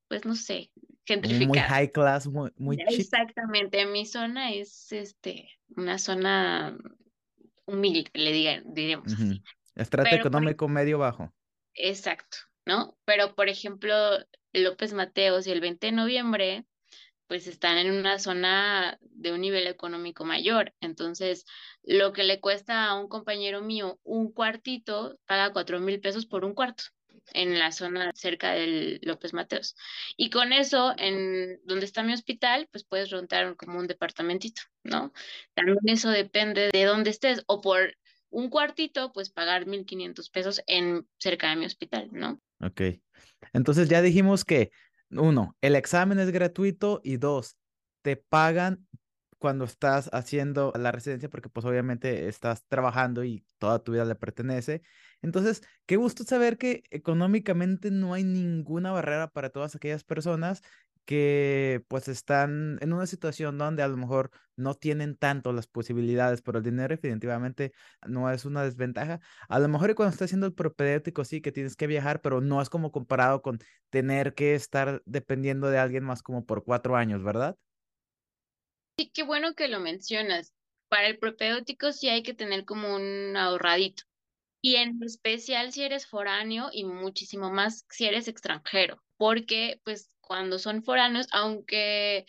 pues no sé, gentrificada. Muy high class, muy, muy Exactamente, mi zona es este, una zona humilde, le digan, diremos así. Estrato económico medio bajo. Exacto, ¿no? Pero, por ejemplo, López Mateos y el 20 de noviembre pues están en una zona de un nivel económico mayor. Entonces, lo que le cuesta a un compañero mío un cuartito, paga cuatro mil pesos por un cuarto en la zona cerca del López Mateos. Y con eso, en donde está mi hospital, pues puedes rentar como un departamentito, ¿no? También eso depende de dónde estés o por un cuartito, pues pagar 1.500 pesos en cerca de mi hospital, ¿no? Ok. Entonces ya dijimos que uno, el examen es gratuito y dos, te pagan cuando estás haciendo la residencia porque pues obviamente estás trabajando y toda tu vida le pertenece. Entonces, qué gusto saber que económicamente no hay ninguna barrera para todas aquellas personas que pues están en una situación donde a lo mejor no tienen tanto las posibilidades, pero el dinero definitivamente no es una desventaja. A lo mejor cuando estás haciendo el propedéutico sí que tienes que viajar, pero no es como comparado con tener que estar dependiendo de alguien más como por cuatro años, ¿verdad? Sí, qué bueno que lo mencionas. Para el propedéutico sí hay que tener como un ahorradito. Y en especial si eres foráneo y muchísimo más si eres extranjero, porque pues cuando son foráneos, aunque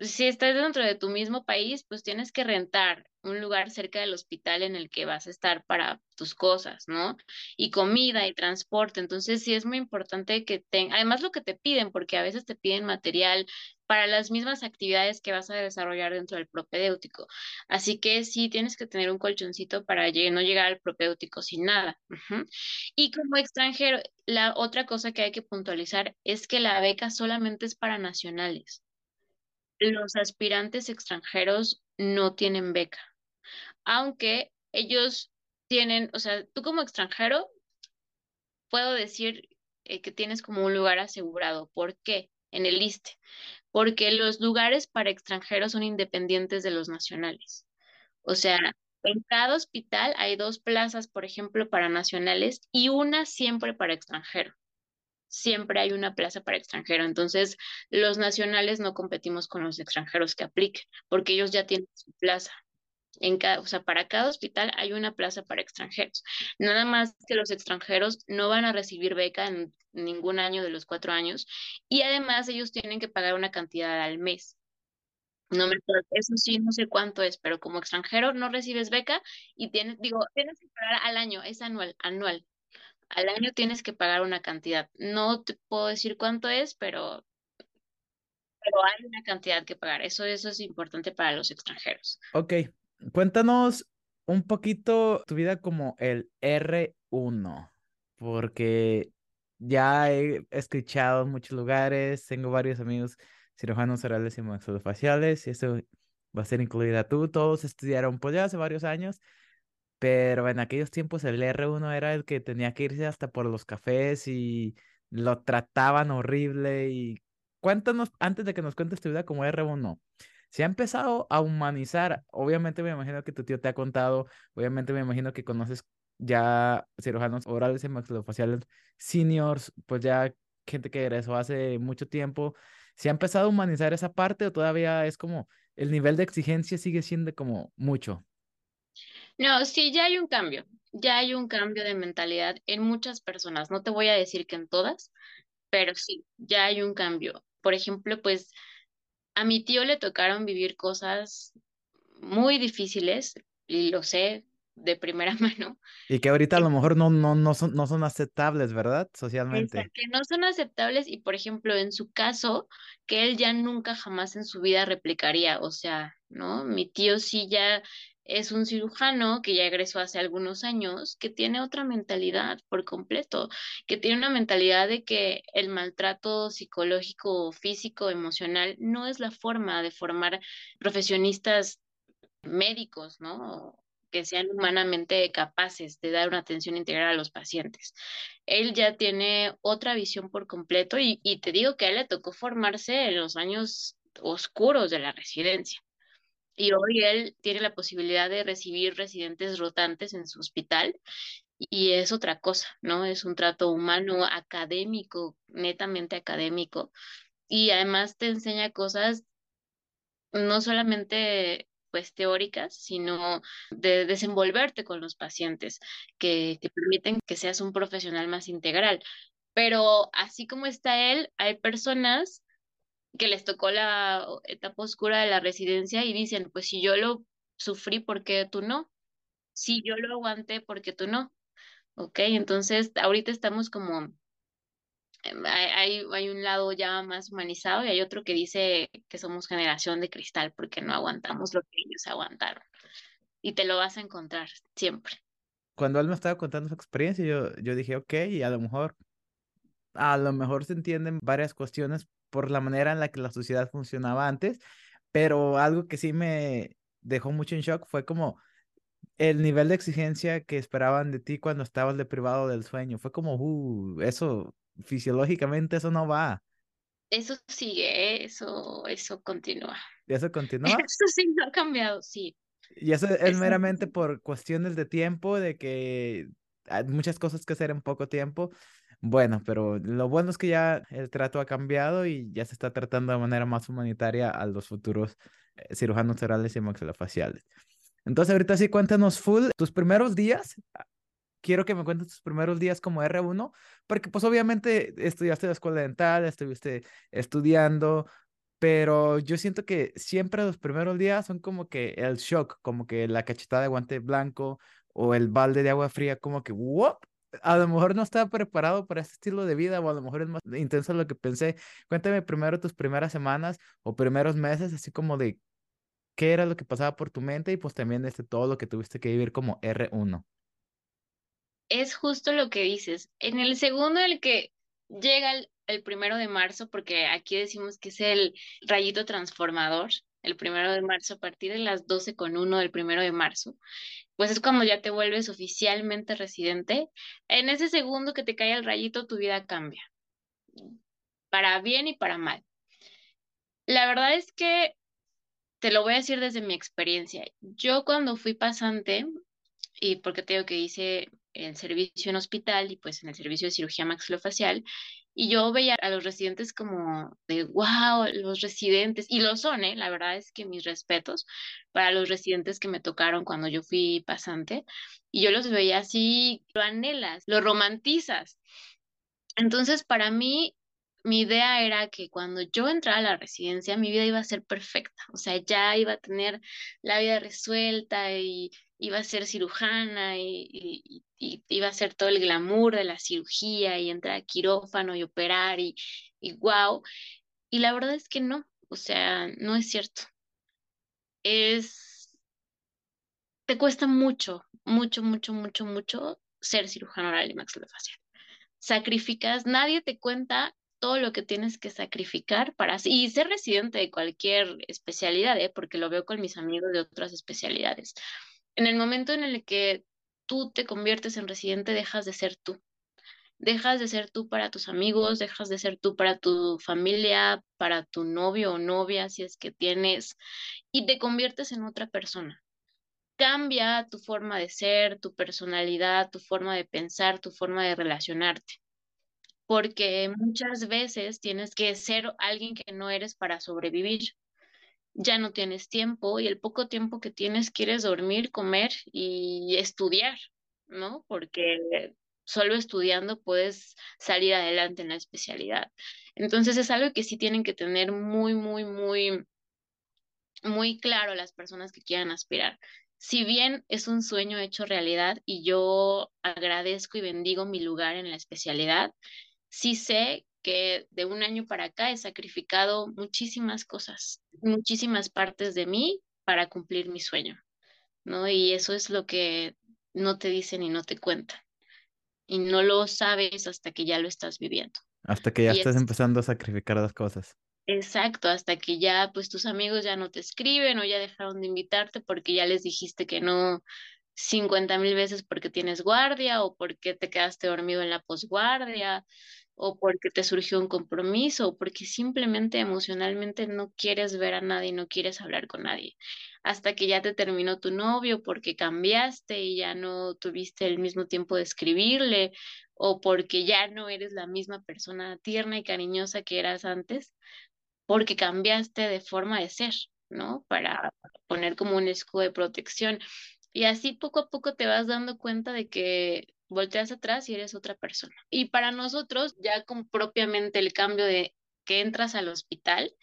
si estás dentro de tu mismo país, pues tienes que rentar un lugar cerca del hospital en el que vas a estar para tus cosas, ¿no? Y comida y transporte. Entonces, sí es muy importante que tengas, además lo que te piden, porque a veces te piden material para las mismas actividades que vas a desarrollar dentro del propedéutico. Así que sí tienes que tener un colchoncito para no llegar al propedéutico sin nada. Y como extranjero, la otra cosa que hay que puntualizar es que la beca solamente es para nacionales los aspirantes extranjeros no tienen beca, aunque ellos tienen, o sea, tú como extranjero, puedo decir eh, que tienes como un lugar asegurado. ¿Por qué? En el ISTE. Porque los lugares para extranjeros son independientes de los nacionales. O sea, en cada hospital hay dos plazas, por ejemplo, para nacionales y una siempre para extranjero siempre hay una plaza para extranjero. Entonces, los nacionales no competimos con los extranjeros que apliquen, porque ellos ya tienen su plaza. En cada, o sea, para cada hospital hay una plaza para extranjeros. Nada más que los extranjeros no van a recibir beca en ningún año de los cuatro años y además ellos tienen que pagar una cantidad al mes. No me eso sí, no sé cuánto es, pero como extranjero no recibes beca y tienes, digo, tienes que pagar al año, es anual, anual al año tienes que pagar una cantidad. No te puedo decir cuánto es, pero, pero hay una cantidad que pagar. Eso, eso es importante para los extranjeros. Ok, cuéntanos un poquito tu vida como el R1, porque ya he escuchado en muchos lugares, tengo varios amigos cirujanos orales y maxilofaciales, y eso va a ser incluida tú, todos estudiaron pues ya hace varios años, pero en aquellos tiempos el R1 era el que tenía que irse hasta por los cafés y lo trataban horrible. Y cuéntanos, antes de que nos cuentes tu vida como R1, se ha empezado a humanizar. Obviamente me imagino que tu tío te ha contado, obviamente me imagino que conoces ya cirujanos orales y maxilofaciales seniors, pues ya gente que egresó hace mucho tiempo. ¿Se ha empezado a humanizar esa parte o todavía es como el nivel de exigencia sigue siendo como mucho? No, sí, ya hay un cambio, ya hay un cambio de mentalidad en muchas personas. No te voy a decir que en todas, pero sí, ya hay un cambio. Por ejemplo, pues a mi tío le tocaron vivir cosas muy difíciles, y lo sé de primera mano. Y que ahorita a lo mejor no, no, no, son, no son aceptables, ¿verdad? Socialmente. que no son aceptables y, por ejemplo, en su caso, que él ya nunca jamás en su vida replicaría. O sea, ¿no? Mi tío sí ya es un cirujano que ya egresó hace algunos años, que tiene otra mentalidad por completo, que tiene una mentalidad de que el maltrato psicológico, físico, emocional no es la forma de formar profesionistas médicos, ¿no? que sean humanamente capaces de dar una atención integral a los pacientes. Él ya tiene otra visión por completo y, y te digo que a él le tocó formarse en los años oscuros de la residencia y hoy él tiene la posibilidad de recibir residentes rotantes en su hospital y es otra cosa, ¿no? Es un trato humano, académico, netamente académico y además te enseña cosas no solamente pues teóricas, sino de desenvolverte con los pacientes que te permiten que seas un profesional más integral. Pero así como está él, hay personas que les tocó la etapa oscura de la residencia y dicen, pues si yo lo sufrí, ¿por qué tú no? Si yo lo aguanté, ¿por qué tú no? Ok, entonces ahorita estamos como, em, hay, hay un lado ya más humanizado y hay otro que dice que somos generación de cristal porque no aguantamos lo que ellos aguantaron. Y te lo vas a encontrar siempre. Cuando él me estaba contando su experiencia, yo, yo dije, ok, y a lo mejor a lo mejor se entienden varias cuestiones por la manera en la que la sociedad funcionaba antes, pero algo que sí me dejó mucho en shock fue como el nivel de exigencia que esperaban de ti cuando estabas de privado del sueño. Fue como, uh, eso, fisiológicamente eso no va. Eso sigue, eso, eso continúa. ¿Y eso continúa? Eso sí no ha cambiado, sí. Y eso es meramente por cuestiones de tiempo, de que hay muchas cosas que hacer en poco tiempo. Bueno, pero lo bueno es que ya el trato ha cambiado y ya se está tratando de manera más humanitaria a los futuros eh, cirujanos orales y maxilofaciales. Entonces, ahorita sí, cuéntanos full tus primeros días. Ah, quiero que me cuentes tus primeros días como R1, porque pues obviamente estudiaste la escuela dental, estuviste estudiando, pero yo siento que siempre los primeros días son como que el shock, como que la cachetada de guante blanco o el balde de agua fría, como que, ¿what? A lo mejor no estaba preparado para este estilo de vida o a lo mejor es más intenso de lo que pensé. Cuéntame primero tus primeras semanas o primeros meses, así como de qué era lo que pasaba por tu mente y pues también este, todo lo que tuviste que vivir como R1. Es justo lo que dices. En el segundo el que llega el, el primero de marzo, porque aquí decimos que es el rayito transformador, el primero de marzo, a partir de las 12 con uno del primero de marzo, pues es cuando ya te vuelves oficialmente residente. En ese segundo que te cae el rayito, tu vida cambia, para bien y para mal. La verdad es que te lo voy a decir desde mi experiencia. Yo cuando fui pasante, y porque tengo que hice el servicio en hospital y pues en el servicio de cirugía maxilofacial, y yo veía a los residentes como de, wow, los residentes, y lo son, ¿eh? La verdad es que mis respetos para los residentes que me tocaron cuando yo fui pasante, y yo los veía así, lo anhelas, lo romantizas. Entonces, para mí, mi idea era que cuando yo entrara a la residencia, mi vida iba a ser perfecta, o sea, ya iba a tener la vida resuelta y iba a ser cirujana y, iba a ser todo el glamour de la cirugía y entrar a quirófano y operar y, y wow. Y la verdad es que no, o sea, no es cierto. Es, te cuesta mucho, mucho, mucho, mucho, mucho ser cirujano oral y maxilofacial. Sacrificas, nadie te cuenta todo lo que tienes que sacrificar para y ser residente de cualquier especialidad, ¿eh? porque lo veo con mis amigos de otras especialidades. En el momento en el que tú te conviertes en residente, dejas de ser tú. Dejas de ser tú para tus amigos, dejas de ser tú para tu familia, para tu novio o novia, si es que tienes, y te conviertes en otra persona. Cambia tu forma de ser, tu personalidad, tu forma de pensar, tu forma de relacionarte porque muchas veces tienes que ser alguien que no eres para sobrevivir. Ya no tienes tiempo y el poco tiempo que tienes quieres dormir, comer y estudiar, ¿no? Porque solo estudiando puedes salir adelante en la especialidad. Entonces es algo que sí tienen que tener muy, muy, muy, muy claro las personas que quieran aspirar. Si bien es un sueño hecho realidad y yo agradezco y bendigo mi lugar en la especialidad, sí sé que de un año para acá he sacrificado muchísimas cosas, muchísimas partes de mí para cumplir mi sueño, ¿no? Y eso es lo que no te dicen y no te cuentan. Y no lo sabes hasta que ya lo estás viviendo. Hasta que ya estás empezando a sacrificar las cosas. Exacto, hasta que ya pues tus amigos ya no te escriben o ya dejaron de invitarte porque ya les dijiste que no 50 mil veces porque tienes guardia o porque te quedaste dormido en la posguardia o porque te surgió un compromiso o porque simplemente emocionalmente no quieres ver a nadie, no quieres hablar con nadie, hasta que ya te terminó tu novio porque cambiaste y ya no tuviste el mismo tiempo de escribirle o porque ya no eres la misma persona tierna y cariñosa que eras antes, porque cambiaste de forma de ser, ¿no? Para poner como un escudo de protección. Y así poco a poco te vas dando cuenta de que volteas atrás y eres otra persona. Y para nosotros, ya con propiamente el cambio de que entras al hospital,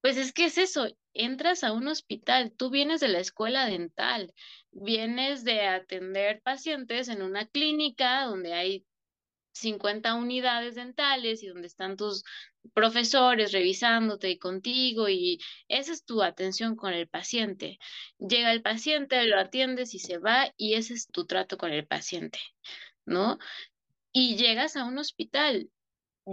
pues es que es eso, entras a un hospital, tú vienes de la escuela dental, vienes de atender pacientes en una clínica donde hay 50 unidades dentales y donde están tus profesores revisándote contigo y esa es tu atención con el paciente. Llega el paciente, lo atiendes y se va y ese es tu trato con el paciente, ¿no? Y llegas a un hospital,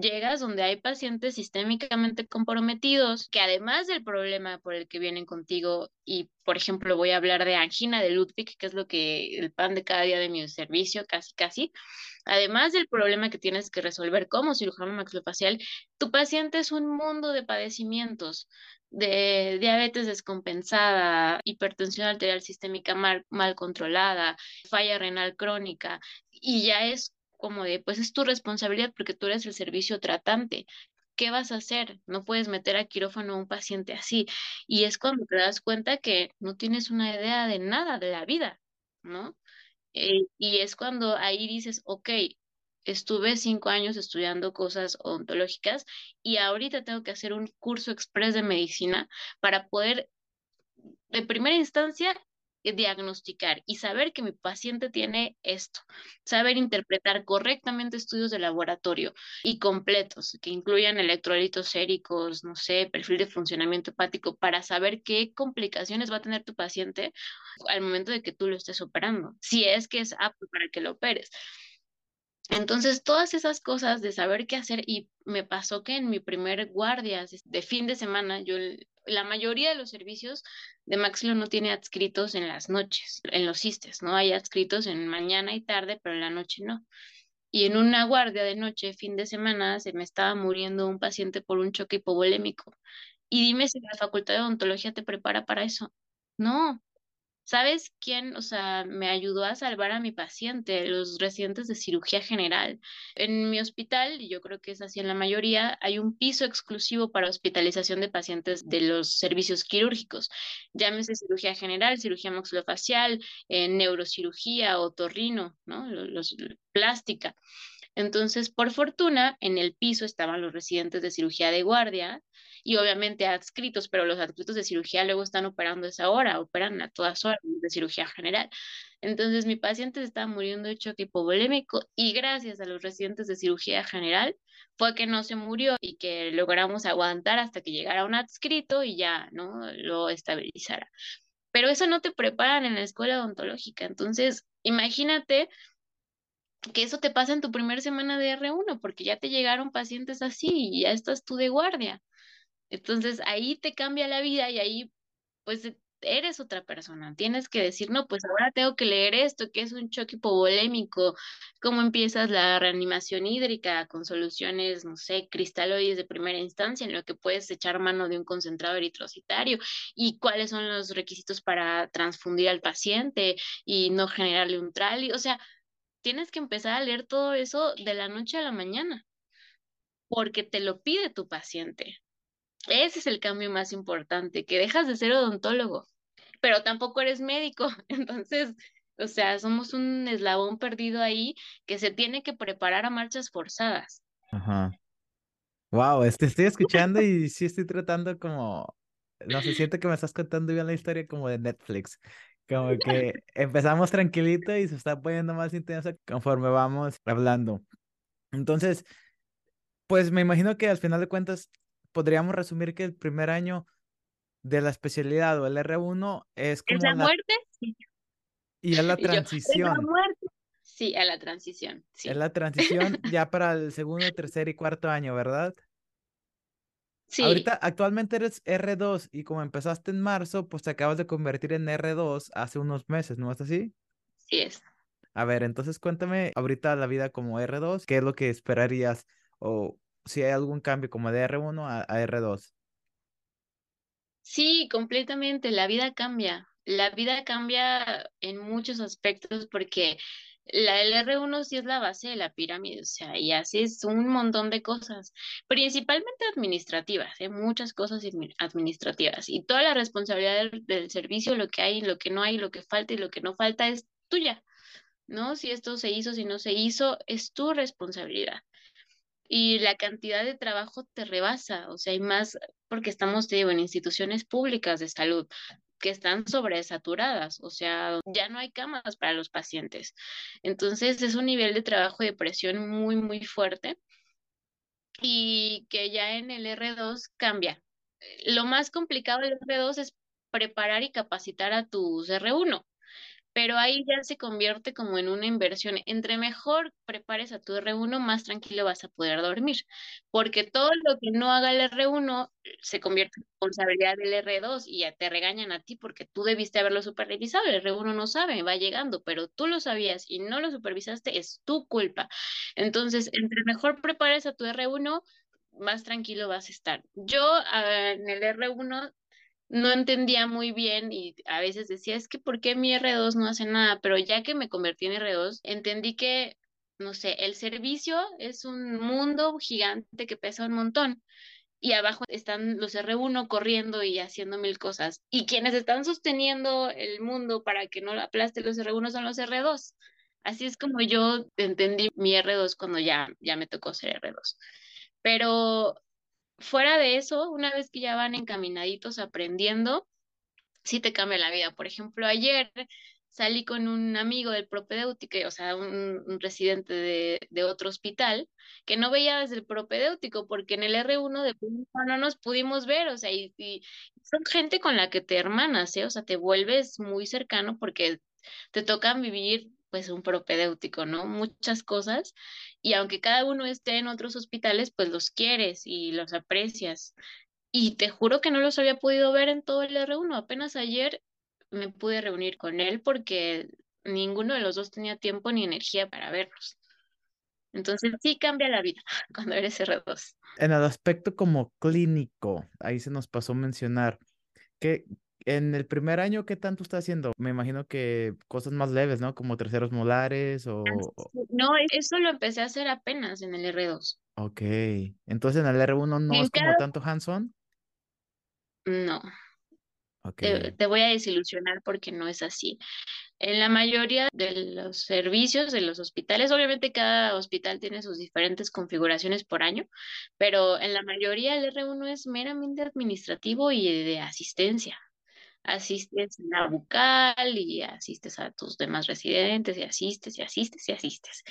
llegas donde hay pacientes sistémicamente comprometidos que además del problema por el que vienen contigo y por ejemplo voy a hablar de angina de Ludwig, que es lo que el pan de cada día de mi servicio, casi casi, además del problema que tienes que resolver como cirujano maxilofacial, tu paciente es un mundo de padecimientos de diabetes descompensada, hipertensión arterial sistémica mal, mal controlada, falla renal crónica, y ya es como de, pues es tu responsabilidad porque tú eres el servicio tratante. ¿Qué vas a hacer? No puedes meter a quirófano a un paciente así. Y es cuando te das cuenta que no tienes una idea de nada de la vida, ¿no? Eh, y es cuando ahí dices, ok, estuve cinco años estudiando cosas odontológicas y ahorita tengo que hacer un curso express de medicina para poder, de primera instancia, diagnosticar y saber que mi paciente tiene esto, saber interpretar correctamente estudios de laboratorio y completos que incluyan electrolitos séricos, no sé, perfil de funcionamiento hepático para saber qué complicaciones va a tener tu paciente al momento de que tú lo estés operando, si es que es apto para que lo operes. Entonces, todas esas cosas de saber qué hacer, y me pasó que en mi primer guardia de fin de semana, yo, la mayoría de los servicios de Maxilo no tiene adscritos en las noches, en los cistes, ¿no? Hay adscritos en mañana y tarde, pero en la noche no. Y en una guardia de noche, fin de semana, se me estaba muriendo un paciente por un choque hipovolémico. Y dime si la facultad de odontología te prepara para eso. No, ¿Sabes quién, o sea, me ayudó a salvar a mi paciente? Los residentes de cirugía general. En mi hospital, y yo creo que es así en la mayoría, hay un piso exclusivo para hospitalización de pacientes de los servicios quirúrgicos. Llámese cirugía general, cirugía maxilofacial, eh, neurocirugía, otorrino, ¿no? Los, plástica. Entonces, por fortuna, en el piso estaban los residentes de cirugía de guardia y obviamente adscritos, pero los adscritos de cirugía luego están operando esa hora, operan a todas horas de cirugía general. Entonces mi paciente se estaba muriendo de choque hipovolémico y gracias a los residentes de cirugía general fue que no se murió y que logramos aguantar hasta que llegara un adscrito y ya, ¿no? Lo estabilizara. Pero eso no te preparan en la escuela odontológica. Entonces, imagínate que eso te pasa en tu primera semana de R1, porque ya te llegaron pacientes así y ya estás tú de guardia. Entonces ahí te cambia la vida y ahí pues eres otra persona. Tienes que decir, no, pues ahora tengo que leer esto, que es un choque hipovolémico, cómo empiezas la reanimación hídrica con soluciones, no sé, cristaloides de primera instancia, en lo que puedes echar mano de un concentrado eritrocitario y cuáles son los requisitos para transfundir al paciente y no generarle un trali. O sea, tienes que empezar a leer todo eso de la noche a la mañana porque te lo pide tu paciente. Ese es el cambio más importante, que dejas de ser odontólogo, pero tampoco eres médico. Entonces, o sea, somos un eslabón perdido ahí que se tiene que preparar a marchas forzadas. Ajá. Wow, este, estoy escuchando y sí estoy tratando como, no sé, siento que me estás contando bien la historia como de Netflix. Como que empezamos tranquilito y se está poniendo más intensa conforme vamos hablando. Entonces, pues me imagino que al final de cuentas podríamos resumir que el primer año de la especialidad o el R1 es como... ¿Es la, muerte? Sí. Y es la transición. ¿Es la muerte? Sí, a la transición. Sí. Es la transición ya para el segundo, tercer y cuarto año, ¿verdad? Sí. Ahorita, actualmente eres R2 y como empezaste en marzo, pues te acabas de convertir en R2 hace unos meses, ¿no es así? Sí es. A ver, entonces cuéntame ahorita la vida como R2, ¿qué es lo que esperarías o si hay algún cambio como de R1 a, R2. Sí, completamente. La vida cambia. La vida cambia en muchos aspectos porque la, el R1 sí es la base de la pirámide, o sea, y haces un montón de cosas, principalmente administrativas, ¿eh? muchas cosas administrativas. Y toda la responsabilidad del, del, servicio, lo que hay, lo que no hay, lo que falta y lo que no falta es tuya, ¿no? Si esto se hizo, si no se hizo, es tu responsabilidad y la cantidad de trabajo te rebasa, o sea, hay más porque estamos, te digo, en instituciones públicas de salud que están sobresaturadas, o sea, ya no hay camas para los pacientes. Entonces, es un nivel de trabajo de presión muy, muy fuerte y que ya en el R2 cambia. Lo más complicado del R2 es preparar y capacitar a tus R1 pero ahí ya se convierte como en una inversión. Entre mejor prepares a tu R1, más tranquilo vas a poder dormir, porque todo lo que no haga el R1 se convierte en responsabilidad del R2 y ya te regañan a ti porque tú debiste haberlo supervisado, el R1 no sabe, va llegando, pero tú lo sabías y no lo supervisaste, es tu culpa. Entonces, entre mejor prepares a tu R1, más tranquilo vas a estar. Yo ah, en el R1 no entendía muy bien y a veces decía, es que ¿por qué mi R2 no hace nada? Pero ya que me convertí en R2, entendí que, no sé, el servicio es un mundo gigante que pesa un montón y abajo están los R1 corriendo y haciendo mil cosas. Y quienes están sosteniendo el mundo para que no aplaste los R1 son los R2. Así es como yo entendí mi R2 cuando ya, ya me tocó ser R2. Pero fuera de eso, una vez que ya van encaminaditos aprendiendo, sí te cambia la vida. Por ejemplo, ayer salí con un amigo del propedéutico, o sea, un, residente de, otro hospital, que no veía desde el propedéutico, porque en el R1 de no nos pudimos ver, o sea, y, y, son gente con la que te hermanas, ¿eh? O sea, te vuelves muy cercano porque te tocan vivir pues un propedéutico, ¿no? Muchas cosas. Y aunque cada uno esté en otros hospitales, pues los quieres y los aprecias. Y te juro que no los había podido ver en todo el R1. Apenas ayer me pude reunir con él porque ninguno de los dos tenía tiempo ni energía para verlos. Entonces sí cambia la vida cuando eres R2. En el aspecto como clínico, ahí se nos pasó mencionar que en el primer año, ¿qué tanto está haciendo? Me imagino que cosas más leves, ¿no? Como terceros molares o... No, eso lo empecé a hacer apenas en el R2. Ok, entonces en el R1 no es como tanto hands-on. No. Okay. te, voy a desilusionar porque no es así. En la mayoría de los servicios de los hospitales, obviamente cada hospital tiene sus diferentes configuraciones por año, pero en la mayoría el R1 es meramente administrativo y de asistencia asistes a la bucal y asistes a tus demás residentes y asistes y asistes y asistes.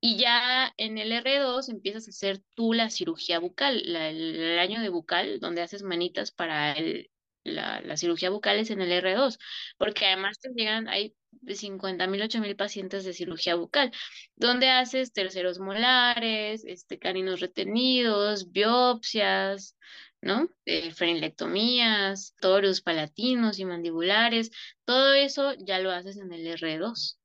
Y ya en el R2 empiezas a hacer tú la cirugía bucal, el, año de bucal, donde haces manitas para el, la, la, cirugía bucal es en el R2, porque además te llegan, hay 50 mil, 8 mil pacientes de cirugía bucal, donde haces terceros molares, este, caninos retenidos, biopsias, ¿no? Eh, frenectomías, torus palatinos y mandibulares, todo eso ya lo haces en el R2.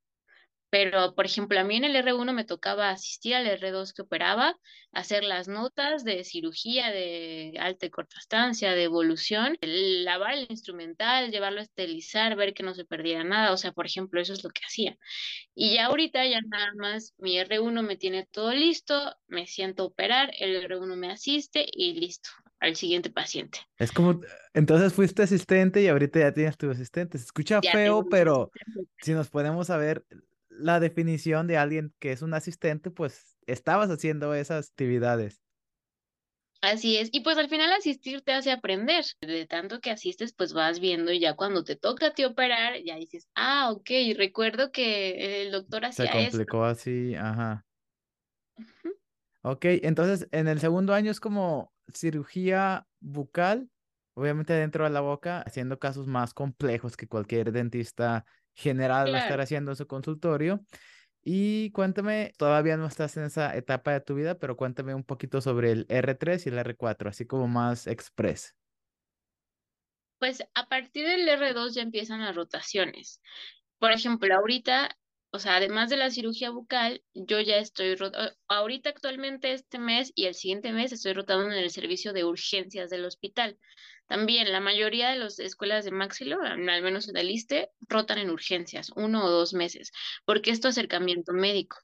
Pero, por ejemplo, a mí en el R1 me tocaba asistir al R2 que operaba, hacer las notas de cirugía de alta y corta estancia, de evolución, lavar el instrumental, llevarlo a esterilizar, ver que no se perdiera nada. O sea, por ejemplo, eso es lo que hacía. Y ya ahorita ya nada más mi R1 me tiene todo listo, me siento operar, el R1 me asiste y listo al siguiente paciente. Es como, entonces fuiste asistente y ahorita ya tienes tu asistente. Se escucha feo, pero si nos podemos saber la definición de alguien que es un asistente, pues estabas haciendo esas actividades. Así es, y pues al final asistir te hace aprender. De tanto que asistes, pues vas viendo y ya cuando te toca a ti operar, ya dices, ah, ok, recuerdo que el doctor hacía Se complicó así, ajá. Ok, entonces en el segundo año es como cirugía bucal, obviamente dentro de la boca, haciendo casos más complejos que cualquier dentista general va a estar haciendo en su consultorio. Y cuéntame, todavía no estás en esa etapa de tu vida, pero cuéntame un poquito sobre el R3 y el R4, así como más express. Pues a partir del R2 ya empiezan las rotaciones. Por ejemplo, ahorita o sea, además de la cirugía bucal, yo ya estoy, ahorita actualmente este mes y el siguiente mes estoy rotando en el servicio de urgencias del hospital. También la mayoría de las escuelas de Maxilo, al menos en el ISTE, rotan en urgencias, uno o dos meses, porque esto es acercamiento médico.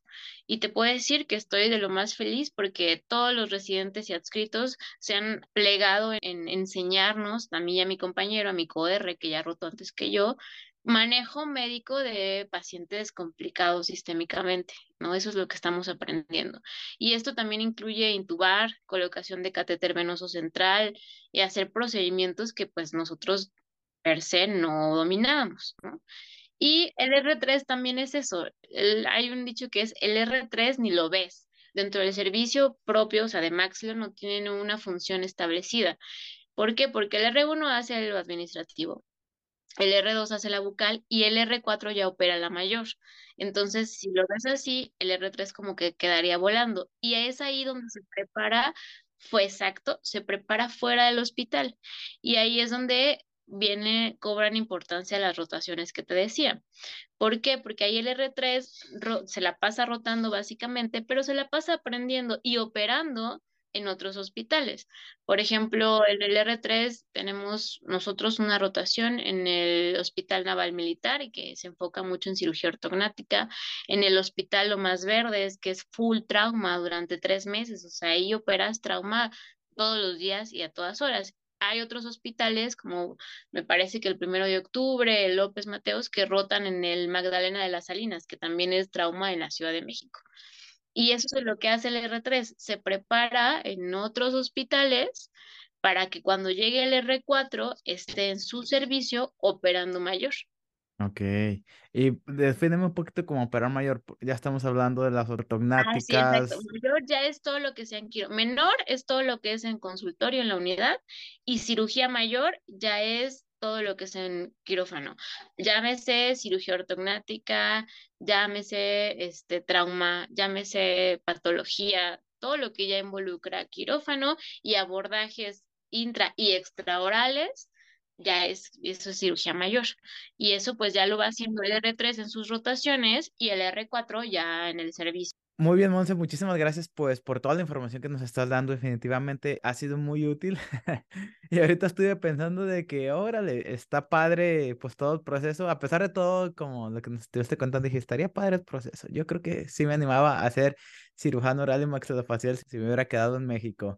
Y te puedo decir que estoy de lo más feliz porque todos los residentes y adscritos se han plegado en, enseñarnos, a mí y a mi compañero, a mi COR, que ya rotó antes que yo, manejo médico de pacientes complicados sistémicamente, ¿no? Eso es lo que estamos aprendiendo. Y esto también incluye intubar, colocación de catéter venoso central y hacer procedimientos que pues nosotros per se no dominábamos, ¿no? Y el R3 también es eso. hay un dicho que es el R3 ni lo ves. Dentro del servicio propio, o sea, de Maxilo, no tienen una función establecida. ¿Por qué? Porque el R1 hace lo administrativo, el R2 hace la bucal y el R4 ya opera la mayor. Entonces, si lo ves así, el R3 como que quedaría volando. Y es ahí donde se prepara, fue exacto, se prepara fuera del hospital. Y ahí es donde viene, cobran importancia las rotaciones que te decía. ¿Por qué? Porque ahí el R3 se la pasa rotando básicamente, pero se la pasa aprendiendo y operando en otros hospitales. Por ejemplo, en el R3 tenemos nosotros una rotación en el Hospital Naval Militar y que se enfoca mucho en cirugía ortognática. En el Hospital Lo Más Verdes, que es full trauma durante tres meses, o sea, ahí operas trauma todos los días y a todas horas. hay otros hospitales, como me parece que el primero de octubre, López Mateos, que rotan en el Magdalena de las Salinas, que también es trauma en la Ciudad de México. Y eso es lo que hace el R3, se prepara en otros hospitales para que cuando llegue el R4 esté en su servicio operando mayor. Ok. Y defíneme un poquito como operar mayor. Ya estamos hablando de las ortognáticas. Ah, sí, Mayor ya es todo lo que sea en. Menor es todo lo que es en consultorio en la unidad. Y cirugía mayor ya es todo lo que es en quirófano. Llámese cirugía ortognática, llámese este trauma, llámese patología, todo lo que ya involucra quirófano y abordajes intra y extraorales ya es, eso es cirugía mayor. Y eso pues ya lo va haciendo el R3 en sus rotaciones y el R4 ya en el servicio. Muy bien, Monse, muchísimas gracias pues por toda la información que nos estás dando. Definitivamente ha sido muy útil. y ahorita estuve pensando de que, órale, está padre pues todo el proceso. A pesar de todo, como lo que nos estuviste contando, dije, estaría padre el proceso. Yo creo que sí me animaba a ser cirujano oral y maxilofacial si me hubiera quedado en México.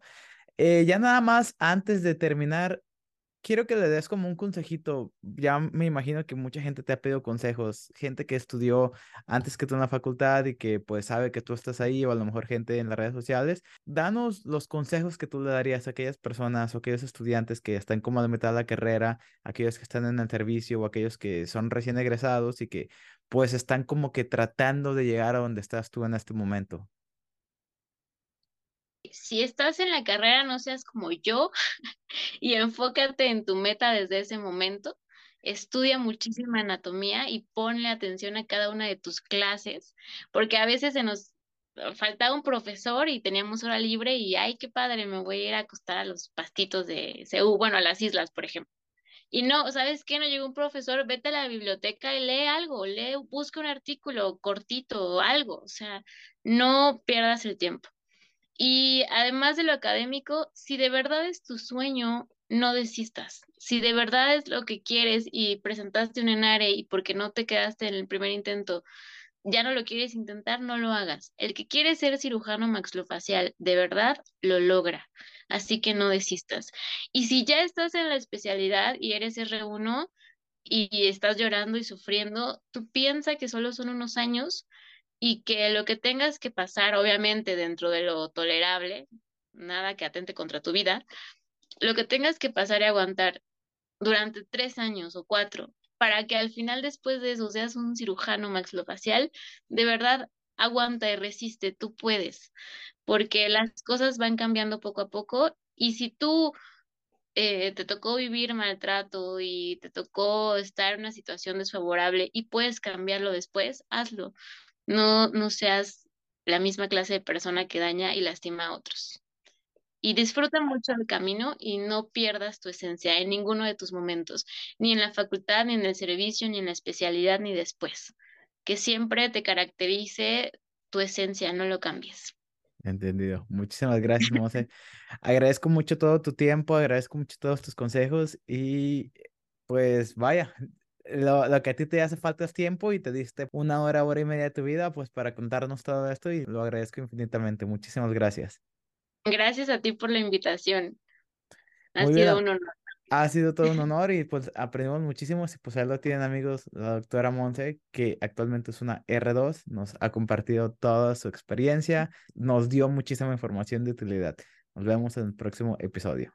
Eh, ya nada más, antes de terminar, quiero que le des como un consejito. Ya me imagino que mucha gente te ha pedido consejos, gente que estudió antes que tú en la facultad y que pues sabe que tú estás ahí o a lo mejor gente en las redes sociales. Danos los consejos que tú le darías a aquellas personas o aquellos estudiantes que están como a la mitad de la carrera, aquellos que están en el servicio o aquellos que son recién egresados y que pues están como que tratando de llegar a donde estás tú en este momento si estás en la carrera, no seas como yo y enfócate en tu meta desde ese momento. Estudia muchísima anatomía y ponle atención a cada una de tus clases, porque a veces se nos faltaba un profesor y teníamos hora libre y ay, qué padre, me voy a ir a acostar a los pastitos de CEU, bueno, a las islas, por ejemplo. Y no, ¿sabes qué? No llegó un profesor, vete a la biblioteca y lee algo, lee, busca un artículo cortito o algo, o sea, no pierdas el tiempo. Y además de lo académico, si de verdad es tu sueño, no desistas. Si de verdad es lo que quieres y presentaste un ENARE y porque no te quedaste en el primer intento, ya no lo quieres intentar, no lo hagas. El que quiere ser cirujano maxilofacial, de verdad, lo logra. Así que no desistas. Y si ya estás en la especialidad y eres R1 y estás llorando y sufriendo, tú piensa que solo son unos años y que lo que tengas que pasar, obviamente dentro de lo tolerable, nada que atente contra tu vida, lo que tengas que pasar y aguantar durante tres años o cuatro, para que al final después de eso seas un cirujano maxilofacial, de verdad aguanta y resiste, tú puedes, porque las cosas van cambiando poco a poco y si tú eh, te tocó vivir maltrato y te tocó estar en una situación desfavorable y puedes cambiarlo después, hazlo. No, no seas la misma clase de persona que daña y lastima a otros. Y disfruta mucho el camino y no pierdas tu esencia en ninguno de tus momentos, ni en la facultad, ni en el servicio, ni en la especialidad, ni después. Que siempre te caracterice tu esencia, no lo cambies. Entendido. Muchísimas gracias, Mose. agradezco mucho todo tu tiempo, agradezco mucho todos tus consejos y pues vaya, lo, que a ti te hace falta es tiempo y te diste una hora, hora y media de tu vida, pues para contarnos todo esto y lo agradezco infinitamente. Muchísimas gracias. Gracias a ti por la invitación. Ha sido un honor. Ha sido todo un honor y pues aprendimos muchísimo. Si pues ahí lo tienen amigos, la doctora Monse, que actualmente es una R2, nos ha compartido toda su experiencia, nos dio muchísima información de utilidad. Nos vemos en el próximo episodio.